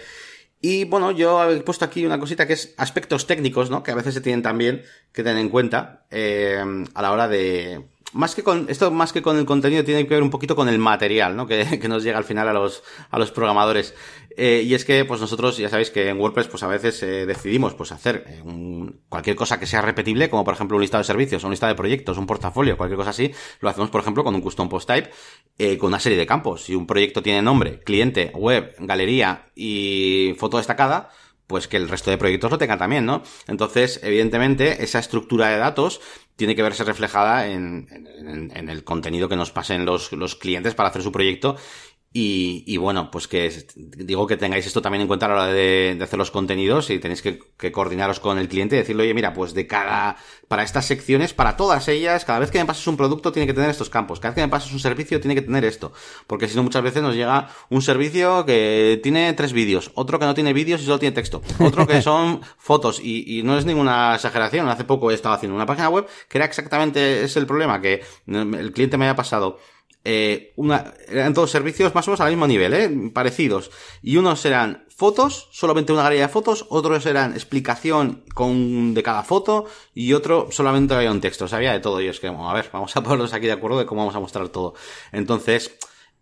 y bueno, yo he puesto aquí una cosita que es aspectos técnicos, ¿no? Que a veces se tienen también que tener en cuenta eh, a la hora de, más que con, esto más que con el contenido tiene que ver un poquito con el material, ¿no? Que, que nos llega al final a los, a los programadores. Eh, y es que, pues nosotros, ya sabéis que en WordPress, pues a veces eh, decidimos, pues hacer eh, un, cualquier cosa que sea repetible, como por ejemplo un listado de servicios, un listado de proyectos, un portafolio, cualquier cosa así, lo hacemos, por ejemplo, con un custom post type, con una serie de campos. Si un proyecto tiene nombre, cliente, web, galería y foto destacada, pues que el resto de proyectos lo tengan también, ¿no? Entonces, evidentemente, esa estructura de datos tiene que verse reflejada en, en, el contenido que nos pasen los, los clientes para hacer su proyecto y, y, bueno, pues que digo que tengáis esto también en cuenta a la hora de, de hacer los contenidos y tenéis que, que, coordinaros con el cliente y decirle, oye, mira, pues de cada, para estas secciones, para todas ellas, cada vez que me pases un producto tiene que tener estos campos, cada vez que me pases un servicio tiene que tener esto, porque si no muchas veces nos llega un servicio que tiene tres vídeos, otro que no tiene vídeos y solo tiene texto, otro que son fotos y, y no es ninguna exageración, hace poco he estado haciendo una página web que era exactamente ese el problema, que el cliente me había pasado eh, eran todos servicios más o menos al mismo nivel, ¿eh? parecidos. Y unos eran fotos, solamente una galería de fotos, otros eran explicación con, de cada foto, y otro solamente había un texto, sabía de todo. Y es que, bueno, a ver, vamos a ponernos aquí de acuerdo de cómo vamos a mostrar todo. Entonces,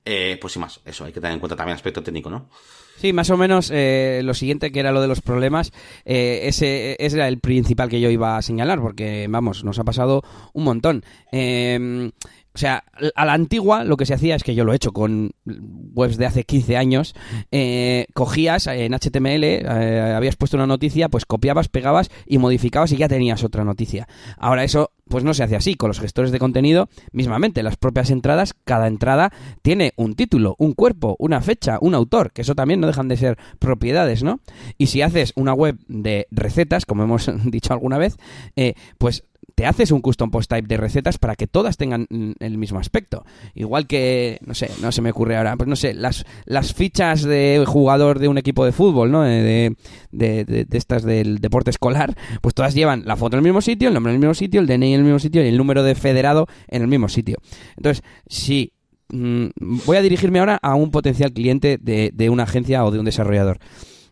eh, pues sin más, eso, hay que tener en cuenta también el aspecto técnico, ¿no? Sí, más o menos eh, lo siguiente que era lo de los problemas, ese, ese, era el principal que yo iba a señalar, porque vamos, nos ha pasado un montón. Eh, o sea, a la antigua lo que se hacía es que yo lo he hecho con webs de hace 15 años. Eh, cogías en HTML, eh, habías puesto una noticia, pues copiabas, pegabas y modificabas y ya tenías otra noticia. Ahora eso pues no se hace así. Con los gestores de contenido, mismamente, las propias entradas, cada entrada tiene un título, un cuerpo, una fecha, un autor, que eso también no dejan de ser propiedades, ¿no? Y si haces una web de recetas, como hemos dicho alguna vez, eh, pues te haces un custom post type de recetas para que todas tengan el mismo aspecto. Igual que, no sé, no se me ocurre ahora, pues no sé, las, las fichas de jugador de un equipo de fútbol, ¿no? De, de, de, de estas del deporte escolar, pues todas llevan la foto en el mismo sitio, el nombre en el mismo sitio, el DNI en el mismo sitio y el número de federado en el mismo sitio. Entonces, si mm, voy a dirigirme ahora a un potencial cliente de, de una agencia o de un desarrollador.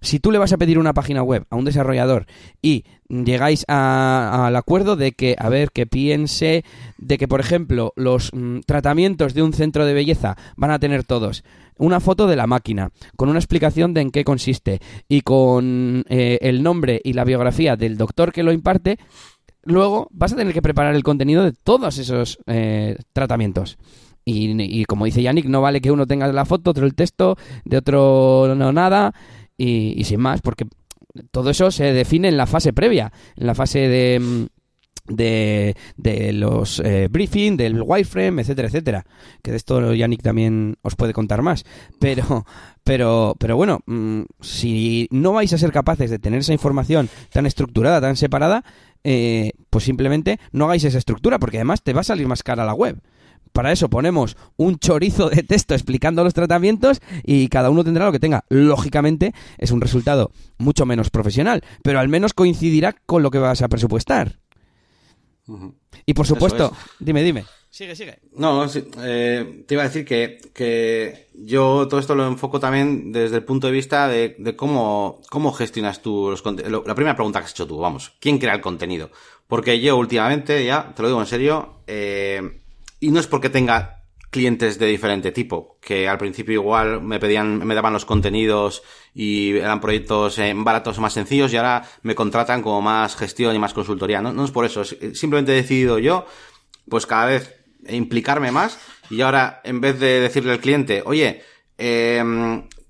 Si tú le vas a pedir una página web a un desarrollador y llegáis al acuerdo de que, a ver, que piense de que, por ejemplo, los mm, tratamientos de un centro de belleza van a tener todos una foto de la máquina, con una explicación de en qué consiste y con eh, el nombre y la biografía del doctor que lo imparte, luego vas a tener que preparar el contenido de todos esos eh, tratamientos. Y, y, como dice Yannick, no vale que uno tenga la foto, otro el texto, de otro no nada, y, y sin más, porque todo eso se define en la fase previa, en la fase de mm, de, de los eh, briefing, del wireframe, etcétera, etcétera. Que de esto Yannick también os puede contar más. Pero, pero, pero bueno, mmm, si no vais a ser capaces de tener esa información tan estructurada, tan separada, eh, pues simplemente no hagáis esa estructura, porque además te va a salir más cara la web Para eso ponemos un chorizo de texto explicando los tratamientos y cada uno tendrá lo que tenga. Lógicamente es un resultado mucho menos profesional, pero al menos coincidirá con lo que vas a presupuestar. Y por supuesto, dime, dime. Sigue, sigue. No, eh, te iba a decir que, que yo todo esto lo enfoco también desde el punto de vista de, de cómo, cómo gestionas tú los contenidos. La primera pregunta que has hecho tú, vamos, ¿quién crea el contenido? Porque yo últimamente, ya, te lo digo en serio, eh, y no es porque tenga clientes de diferente tipo, que al principio igual me pedían, me daban los contenidos y eran proyectos eh, baratos o más sencillos y ahora me contratan como más gestión y más consultoría. No, no es por eso, simplemente he decidido yo, pues cada vez implicarme más y ahora en vez de decirle al cliente, oye, eh,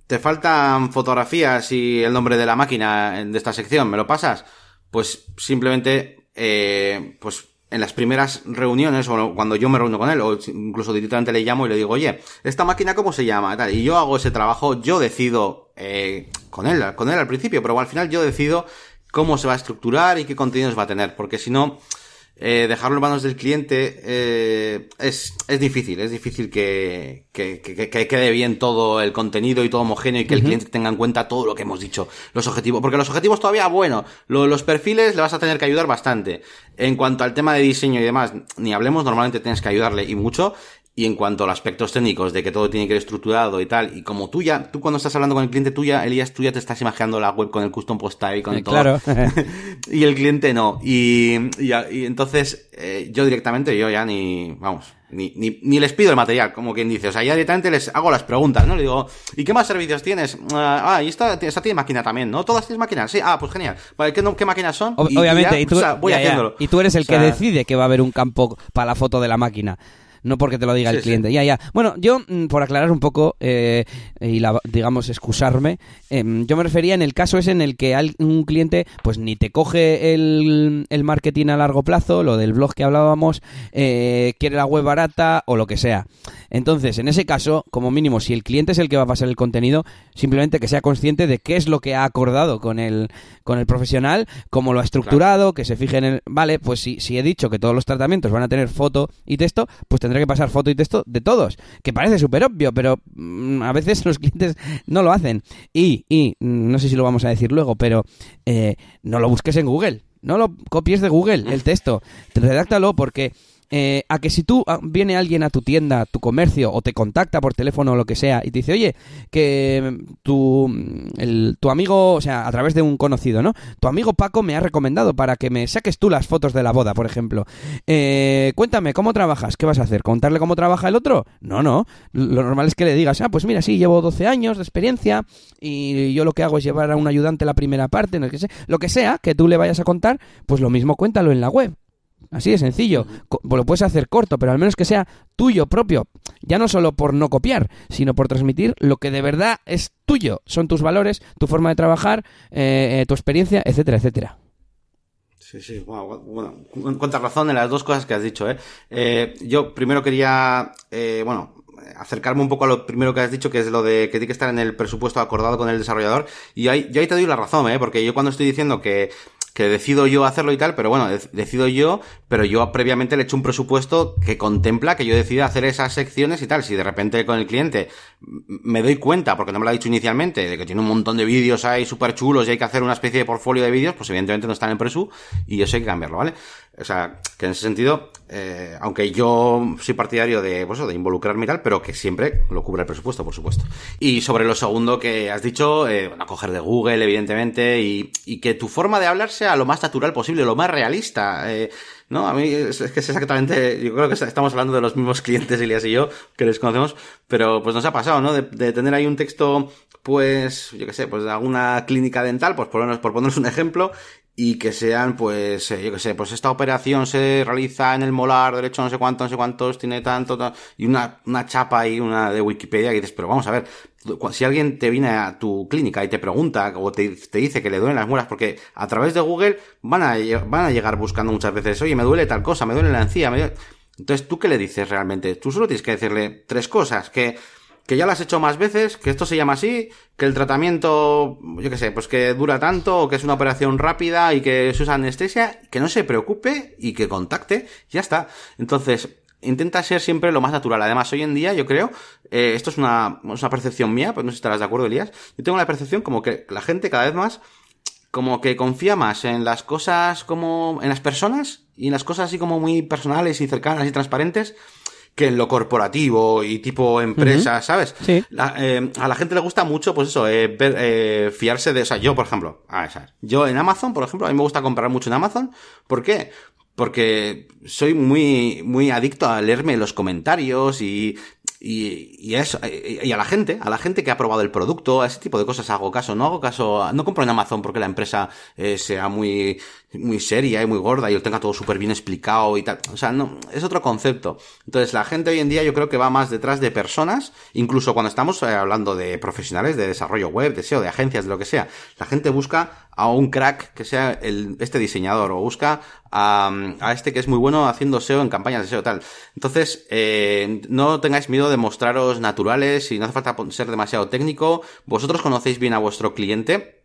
te faltan fotografías y el nombre de la máquina de esta sección, ¿me lo pasas? Pues simplemente, eh, pues en las primeras reuniones, o cuando yo me reúno con él, o incluso directamente le llamo y le digo, oye, ¿esta máquina cómo se llama? Y yo hago ese trabajo, yo decido, eh, con él, con él al principio, pero al final yo decido cómo se va a estructurar y qué contenidos va a tener, porque si no, eh, dejarlo en manos del cliente eh, es, es difícil, es difícil que, que, que, que, quede bien todo el contenido y todo homogéneo y que el cliente tenga en cuenta todo lo que hemos dicho, los objetivos, porque los objetivos todavía, bueno, los perfiles le vas a tener que ayudar bastante. En cuanto al tema de diseño y demás, ni hablemos, normalmente tienes que ayudarle y mucho, y en cuanto a los aspectos técnicos de que todo tiene que ir estructurado y tal, y como tú ya, tú cuando estás hablando con el cliente tuya, Elías, tú ya te estás imaginando la web con el custom post y con eh, todo. Claro. y el cliente no. Y, y, entonces, eh, yo directamente, yo ya ni, vamos, ni, ni, ni, les pido el material, como quien dice. O sea, ya directamente les hago las preguntas, ¿no? Le digo, ¿y qué más servicios tienes? Ah, ah y esta, esta tiene máquina también, ¿no? ¿Todas tienes máquinas? Sí, ah, pues genial. Vale, ¿qué, qué máquinas son? Obviamente, y, tú, voy haciéndolo. Y tú eres el que decide que va a haber un campo para la foto de la máquina no porque te lo diga el cliente. Ya, ya. Bueno, yo, mm, por aclarar un poco eh, y, la, digamos, excusarme, em, yo me refería en el caso ese en el que un cliente, pues ni te coge el, el marketing a largo plazo, lo del blog que hablábamos, eh, quiere la web barata o lo que sea. Entonces, en ese caso, como mínimo, si el cliente es el que va a pasar el contenido, simplemente que sea consciente de qué es lo que ha acordado con el, con el profesional, cómo lo ha estructurado, que se fije en el... Vale, pues si, si he dicho que todos los tratamientos van a tener foto y texto, pues tendré que pasar foto y texto de todos. Que parece súper obvio, pero mm, a veces los clientes no lo hacen. Y, y, mm, no sé si lo vamos a decir luego, pero eh, no lo busques en Google. No lo copies de Google, el texto. Redáctalo porque eh, a que si tú ah, viene alguien a tu tienda, tu comercio, o te contacta por teléfono o lo que sea, y te dice, oye, que mm, tu, mm, el, tu amigo, o sea, a través de un conocido, ¿no? Tu amigo Paco me ha recomendado para que me saques tú las fotos de la boda, por ejemplo. Eh, cuéntame, ¿cómo trabajas? ¿Qué vas a hacer? ¿Contarle cómo trabaja el otro? No, no. Lo normal es que le digas, ah, pues mira, sí, llevo 12 años de experiencia y yo lo que hago es llevar a un ayudante la primera parte, no que sea, lo que sea que tú le vayas a contar, pues lo mismo cuéntalo en la web. Así de sencillo. Lo puedes hacer corto, pero al menos que sea tuyo propio. Ya no solo por no copiar, sino por transmitir lo que de verdad es tuyo. Son tus valores, tu forma de trabajar, eh, eh, tu experiencia, etcétera, etcétera. Sí, sí, bueno, bueno, cuánta razón en las dos cosas que has dicho, ¿eh? eh yo primero quería, bueno, acercarme un poco a lo primero que has dicho, que es lo de que tiene que estar en el presupuesto acordado con el desarrollador. Y ahí, yo ahí te doy la razón, ¿eh? Porque yo cuando estoy diciendo que que decido yo hacerlo y tal, pero bueno, decido yo, pero yo previamente le he hecho un presupuesto que contempla que yo decida hacer esas secciones y tal. Si de repente con el cliente me doy cuenta, porque no me lo ha dicho inicialmente, de que tiene un montón de vídeos ahí súper chulos y hay que hacer una especie de portfolio de vídeos, pues evidentemente no está en el presu y eso hay que cambiarlo, ¿vale? O sea, que en ese sentido, eh, aunque yo soy partidario de, pues, de involucrarme y tal, pero que siempre lo cubra el presupuesto, por supuesto. Y sobre lo segundo que has dicho, eh, bueno, coger de Google, evidentemente, y, y, que tu forma de hablar sea lo más natural posible, lo más realista. Eh, no, a mí es, que es exactamente, yo creo que estamos hablando de los mismos clientes, Elias y yo, que les conocemos, pero pues nos ha pasado, ¿no? De, de tener ahí un texto, pues, yo qué sé, pues de alguna clínica dental, pues por, por ponernos un ejemplo, y que sean, pues, eh, yo qué sé, pues esta operación se realiza en el molar derecho no sé cuánto, no sé cuántos, tiene tanto, y una, una chapa y una de Wikipedia que dices, pero vamos a ver, si alguien te viene a tu clínica y te pregunta o te, te, dice que le duelen las muelas, porque a través de Google van a, van a llegar buscando muchas veces, oye, me duele tal cosa, me duele la encía, me Entonces, ¿tú qué le dices realmente? Tú solo tienes que decirle tres cosas, que que ya lo has hecho más veces, que esto se llama así, que el tratamiento, yo qué sé, pues que dura tanto, o que es una operación rápida y que se usa anestesia, que no se preocupe y que contacte, ya está. Entonces, intenta ser siempre lo más natural. Además, hoy en día, yo creo, eh, esto es una, una percepción mía, pues no sé si estarás de acuerdo, Elías. Yo tengo la percepción como que la gente cada vez más, como que confía más en las cosas como, en las personas y en las cosas así como muy personales y cercanas y transparentes que en lo corporativo y tipo empresa, ¿sabes? Sí. eh, a la gente le gusta mucho, pues eso, eh, ver, eh, fiarse de, o sea, yo, por ejemplo, a ver, yo en Amazon, por ejemplo, a mí me gusta comprar mucho en Amazon. ¿Por qué? Porque soy muy, muy adicto a leerme los comentarios y, y, y eso, y a la gente, a la gente que ha probado el producto, a ese tipo de cosas hago caso. No hago caso, no compro en Amazon porque la empresa eh, sea muy, muy seria y muy gorda y lo tenga todo súper bien explicado y tal. O sea, no, es otro concepto. Entonces, la gente hoy en día yo creo que va más detrás de personas, incluso cuando estamos eh, hablando de profesionales de desarrollo web, de SEO, de agencias, de lo que sea. La gente busca a un crack que sea este diseñador o busca a, a este que es muy bueno haciendo SEO en campañas de SEO tal. Entonces, eh, no tengáis miedo de mostraros naturales y no hace falta ser demasiado técnico. Vosotros conocéis bien a vuestro cliente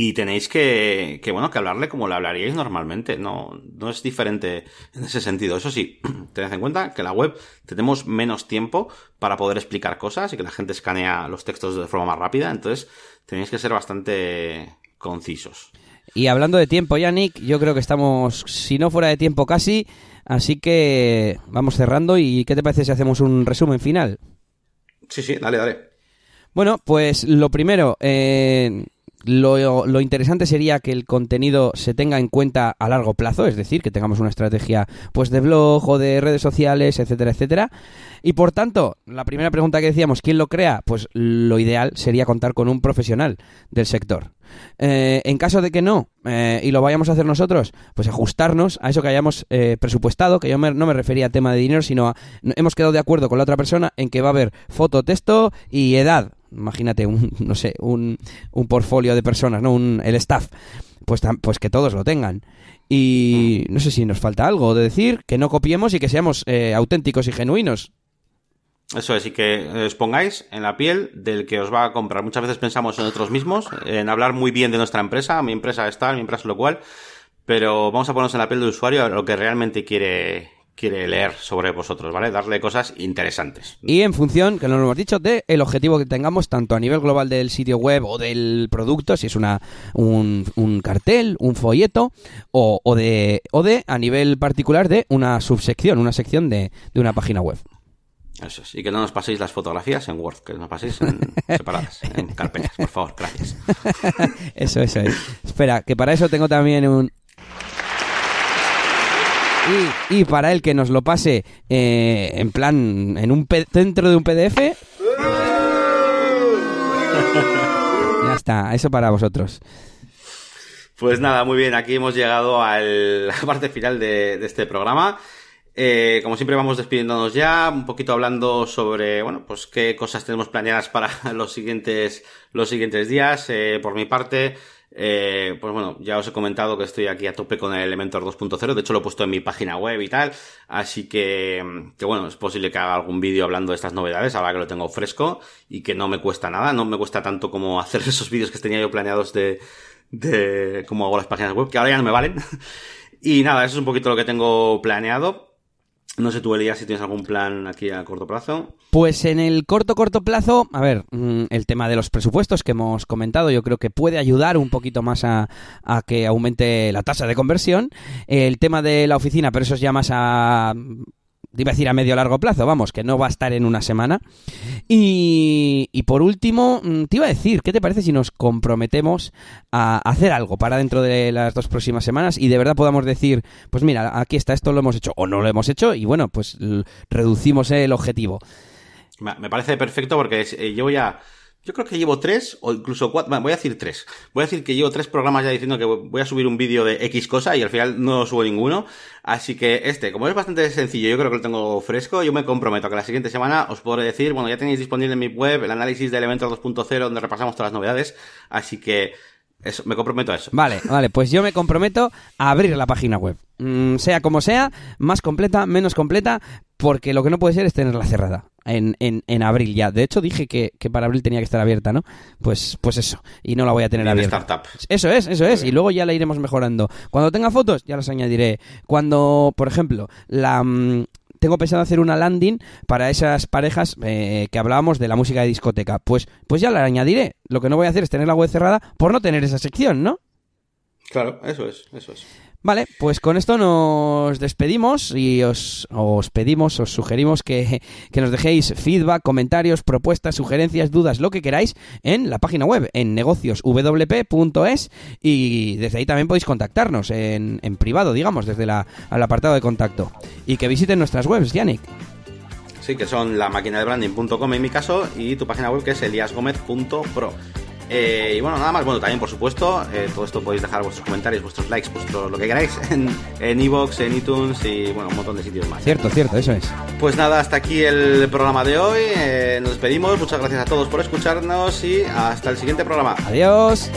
y tenéis que, que, bueno, que hablarle como le hablaríais normalmente. No, no es diferente en ese sentido. Eso sí, tened en cuenta que la web tenemos menos tiempo para poder explicar cosas y que la gente escanea los textos de forma más rápida. Entonces, tenéis que ser bastante concisos. Y hablando de tiempo, Yannick, yo creo que estamos, si no fuera de tiempo casi, así que vamos cerrando. ¿Y qué te parece si hacemos un resumen final? Sí, sí, dale, dale. Bueno, pues lo primero, eh, lo, lo, interesante sería que el contenido se tenga en cuenta a largo plazo, es decir, que tengamos una estrategia pues de blog o de redes sociales, etcétera, etcétera. Y por tanto, la primera pregunta que decíamos, ¿quién lo crea? Pues lo ideal sería contar con un profesional del sector. Eh, en caso de que no, eh, y lo vayamos a hacer nosotros, pues ajustarnos a eso que hayamos eh, presupuestado, que yo no me refería a tema de dinero, sino a, hemos quedado de acuerdo con la otra persona en que va a haber foto, texto y edad. Imagínate un, no sé, un, un portfolio de personas, ¿no? Un, el staff. Pues, pues que todos lo tengan. Y no sé si nos falta algo de decir, que no copiemos y que seamos auténticos y genuinos. Eso es, y que os pongáis en la piel del que os va a comprar. Muchas veces pensamos en nosotros mismos, en hablar muy bien de nuestra empresa, mi empresa es tal, mi empresa es lo cual, pero vamos a ponernos en la piel del usuario a lo que realmente quiere, quiere leer sobre vosotros, ¿vale? Darle cosas interesantes. Y en función, que no lo hemos dicho, de el objetivo que tengamos, tanto a nivel global del sitio web o del producto, si es una un, un cartel, un folleto, o, o, de, o de, a nivel particular, de una subsección, una sección de, de una página web. Eso es. Y que no nos paséis las fotografías en Word, que nos paséis en separadas, en carpetas, por favor. Gracias. Eso, eso es. Espera, que para eso tengo también un... Y, y para el que nos lo pase eh, en plan, en un dentro de un PDF... ya está, eso para vosotros. Pues nada, muy bien, aquí hemos llegado a la parte final de, de este programa. Eh, como siempre vamos despidiéndonos ya, un poquito hablando sobre, bueno, pues qué cosas tenemos planeadas para los siguientes, los siguientes días. Eh, por mi parte, eh, pues bueno, ya os he comentado que estoy aquí a tope con el Elementor 2.0, de hecho lo he puesto en mi página web y tal, así que, que bueno, es posible que haga algún vídeo hablando de estas novedades, ahora que lo tengo fresco y que no me cuesta nada, no me cuesta tanto como hacer esos vídeos que tenía yo planeados de, de cómo hago las páginas web, que ahora ya no me valen. Y nada, eso es un poquito lo que tengo planeado. No sé tú, Elías, si tienes algún plan aquí a corto plazo. Pues en el corto, corto plazo, a ver, el tema de los presupuestos que hemos comentado, yo creo que puede ayudar un poquito más a, a que aumente la tasa de conversión. El tema de la oficina, pero eso es ya más a iba a decir a medio largo plazo, vamos, que no va a estar en una semana. Y, y, por último, te iba a decir, ¿qué te parece si nos comprometemos a hacer algo para dentro de las dos próximas semanas y de verdad podamos decir, pues mira, aquí está, esto lo hemos hecho o no lo hemos hecho y bueno, pues reducimos el objetivo. Me parece perfecto porque llevo ya yo creo que llevo tres o incluso cuatro, bueno, voy a decir tres. Voy a decir que llevo tres programas ya diciendo que voy a subir un vídeo de X cosa y al final no subo ninguno. Así que este, como es bastante sencillo, yo creo que lo tengo fresco, yo me comprometo a que la siguiente semana os podré decir, bueno, ya tenéis disponible en mi web el análisis de Elementor 2.0 donde repasamos todas las novedades. Así que eso, me comprometo a eso. Vale, vale, pues yo me comprometo a abrir la página web. Mm, sea como sea, más completa, menos completa, porque lo que no puede ser es tenerla cerrada en, en, en abril ya. De hecho, dije que, que, para abril tenía que estar abierta, ¿no? Pues, pues eso, y no la voy a tener Bien abierta. startup. Eso es, eso es, y luego ya la iremos mejorando. Cuando tenga fotos, ya las añadiré. Cuando, por ejemplo, la... tengo pensado hacer una landing para esas parejas eh, que hablábamos de la música de discoteca. Pues, pues ya la añadiré. Lo que no voy a hacer es tener la web cerrada por no tener esa sección, ¿no? Claro, eso es, eso es. Vale, pues con esto nos despedimos y os, os pedimos, os sugerimos que, que, nos dejéis feedback, comentarios, propuestas, sugerencias, dudas, lo que queráis en la página web, en negocioswp.es y desde ahí también podéis contactarnos en, en privado, digamos, desde la, el apartado de contacto. Y que visiten nuestras webs, Yannick. Sí, que son la máquina de branding.com en mi caso y tu página web que es eliasgomez.pro. Eh, y bueno, nada más, bueno, también por supuesto, eh, todo esto podéis dejar vuestros comentarios, vuestros likes, vuestro, lo que queráis en Evox, en, iTunes y bueno, un montón de sitios más. Cierto, cierto, eso es. Pues nada, hasta aquí el programa de hoy. Eh, nos despedimos, muchas gracias a todos por escucharnos y hasta el siguiente programa. Adiós.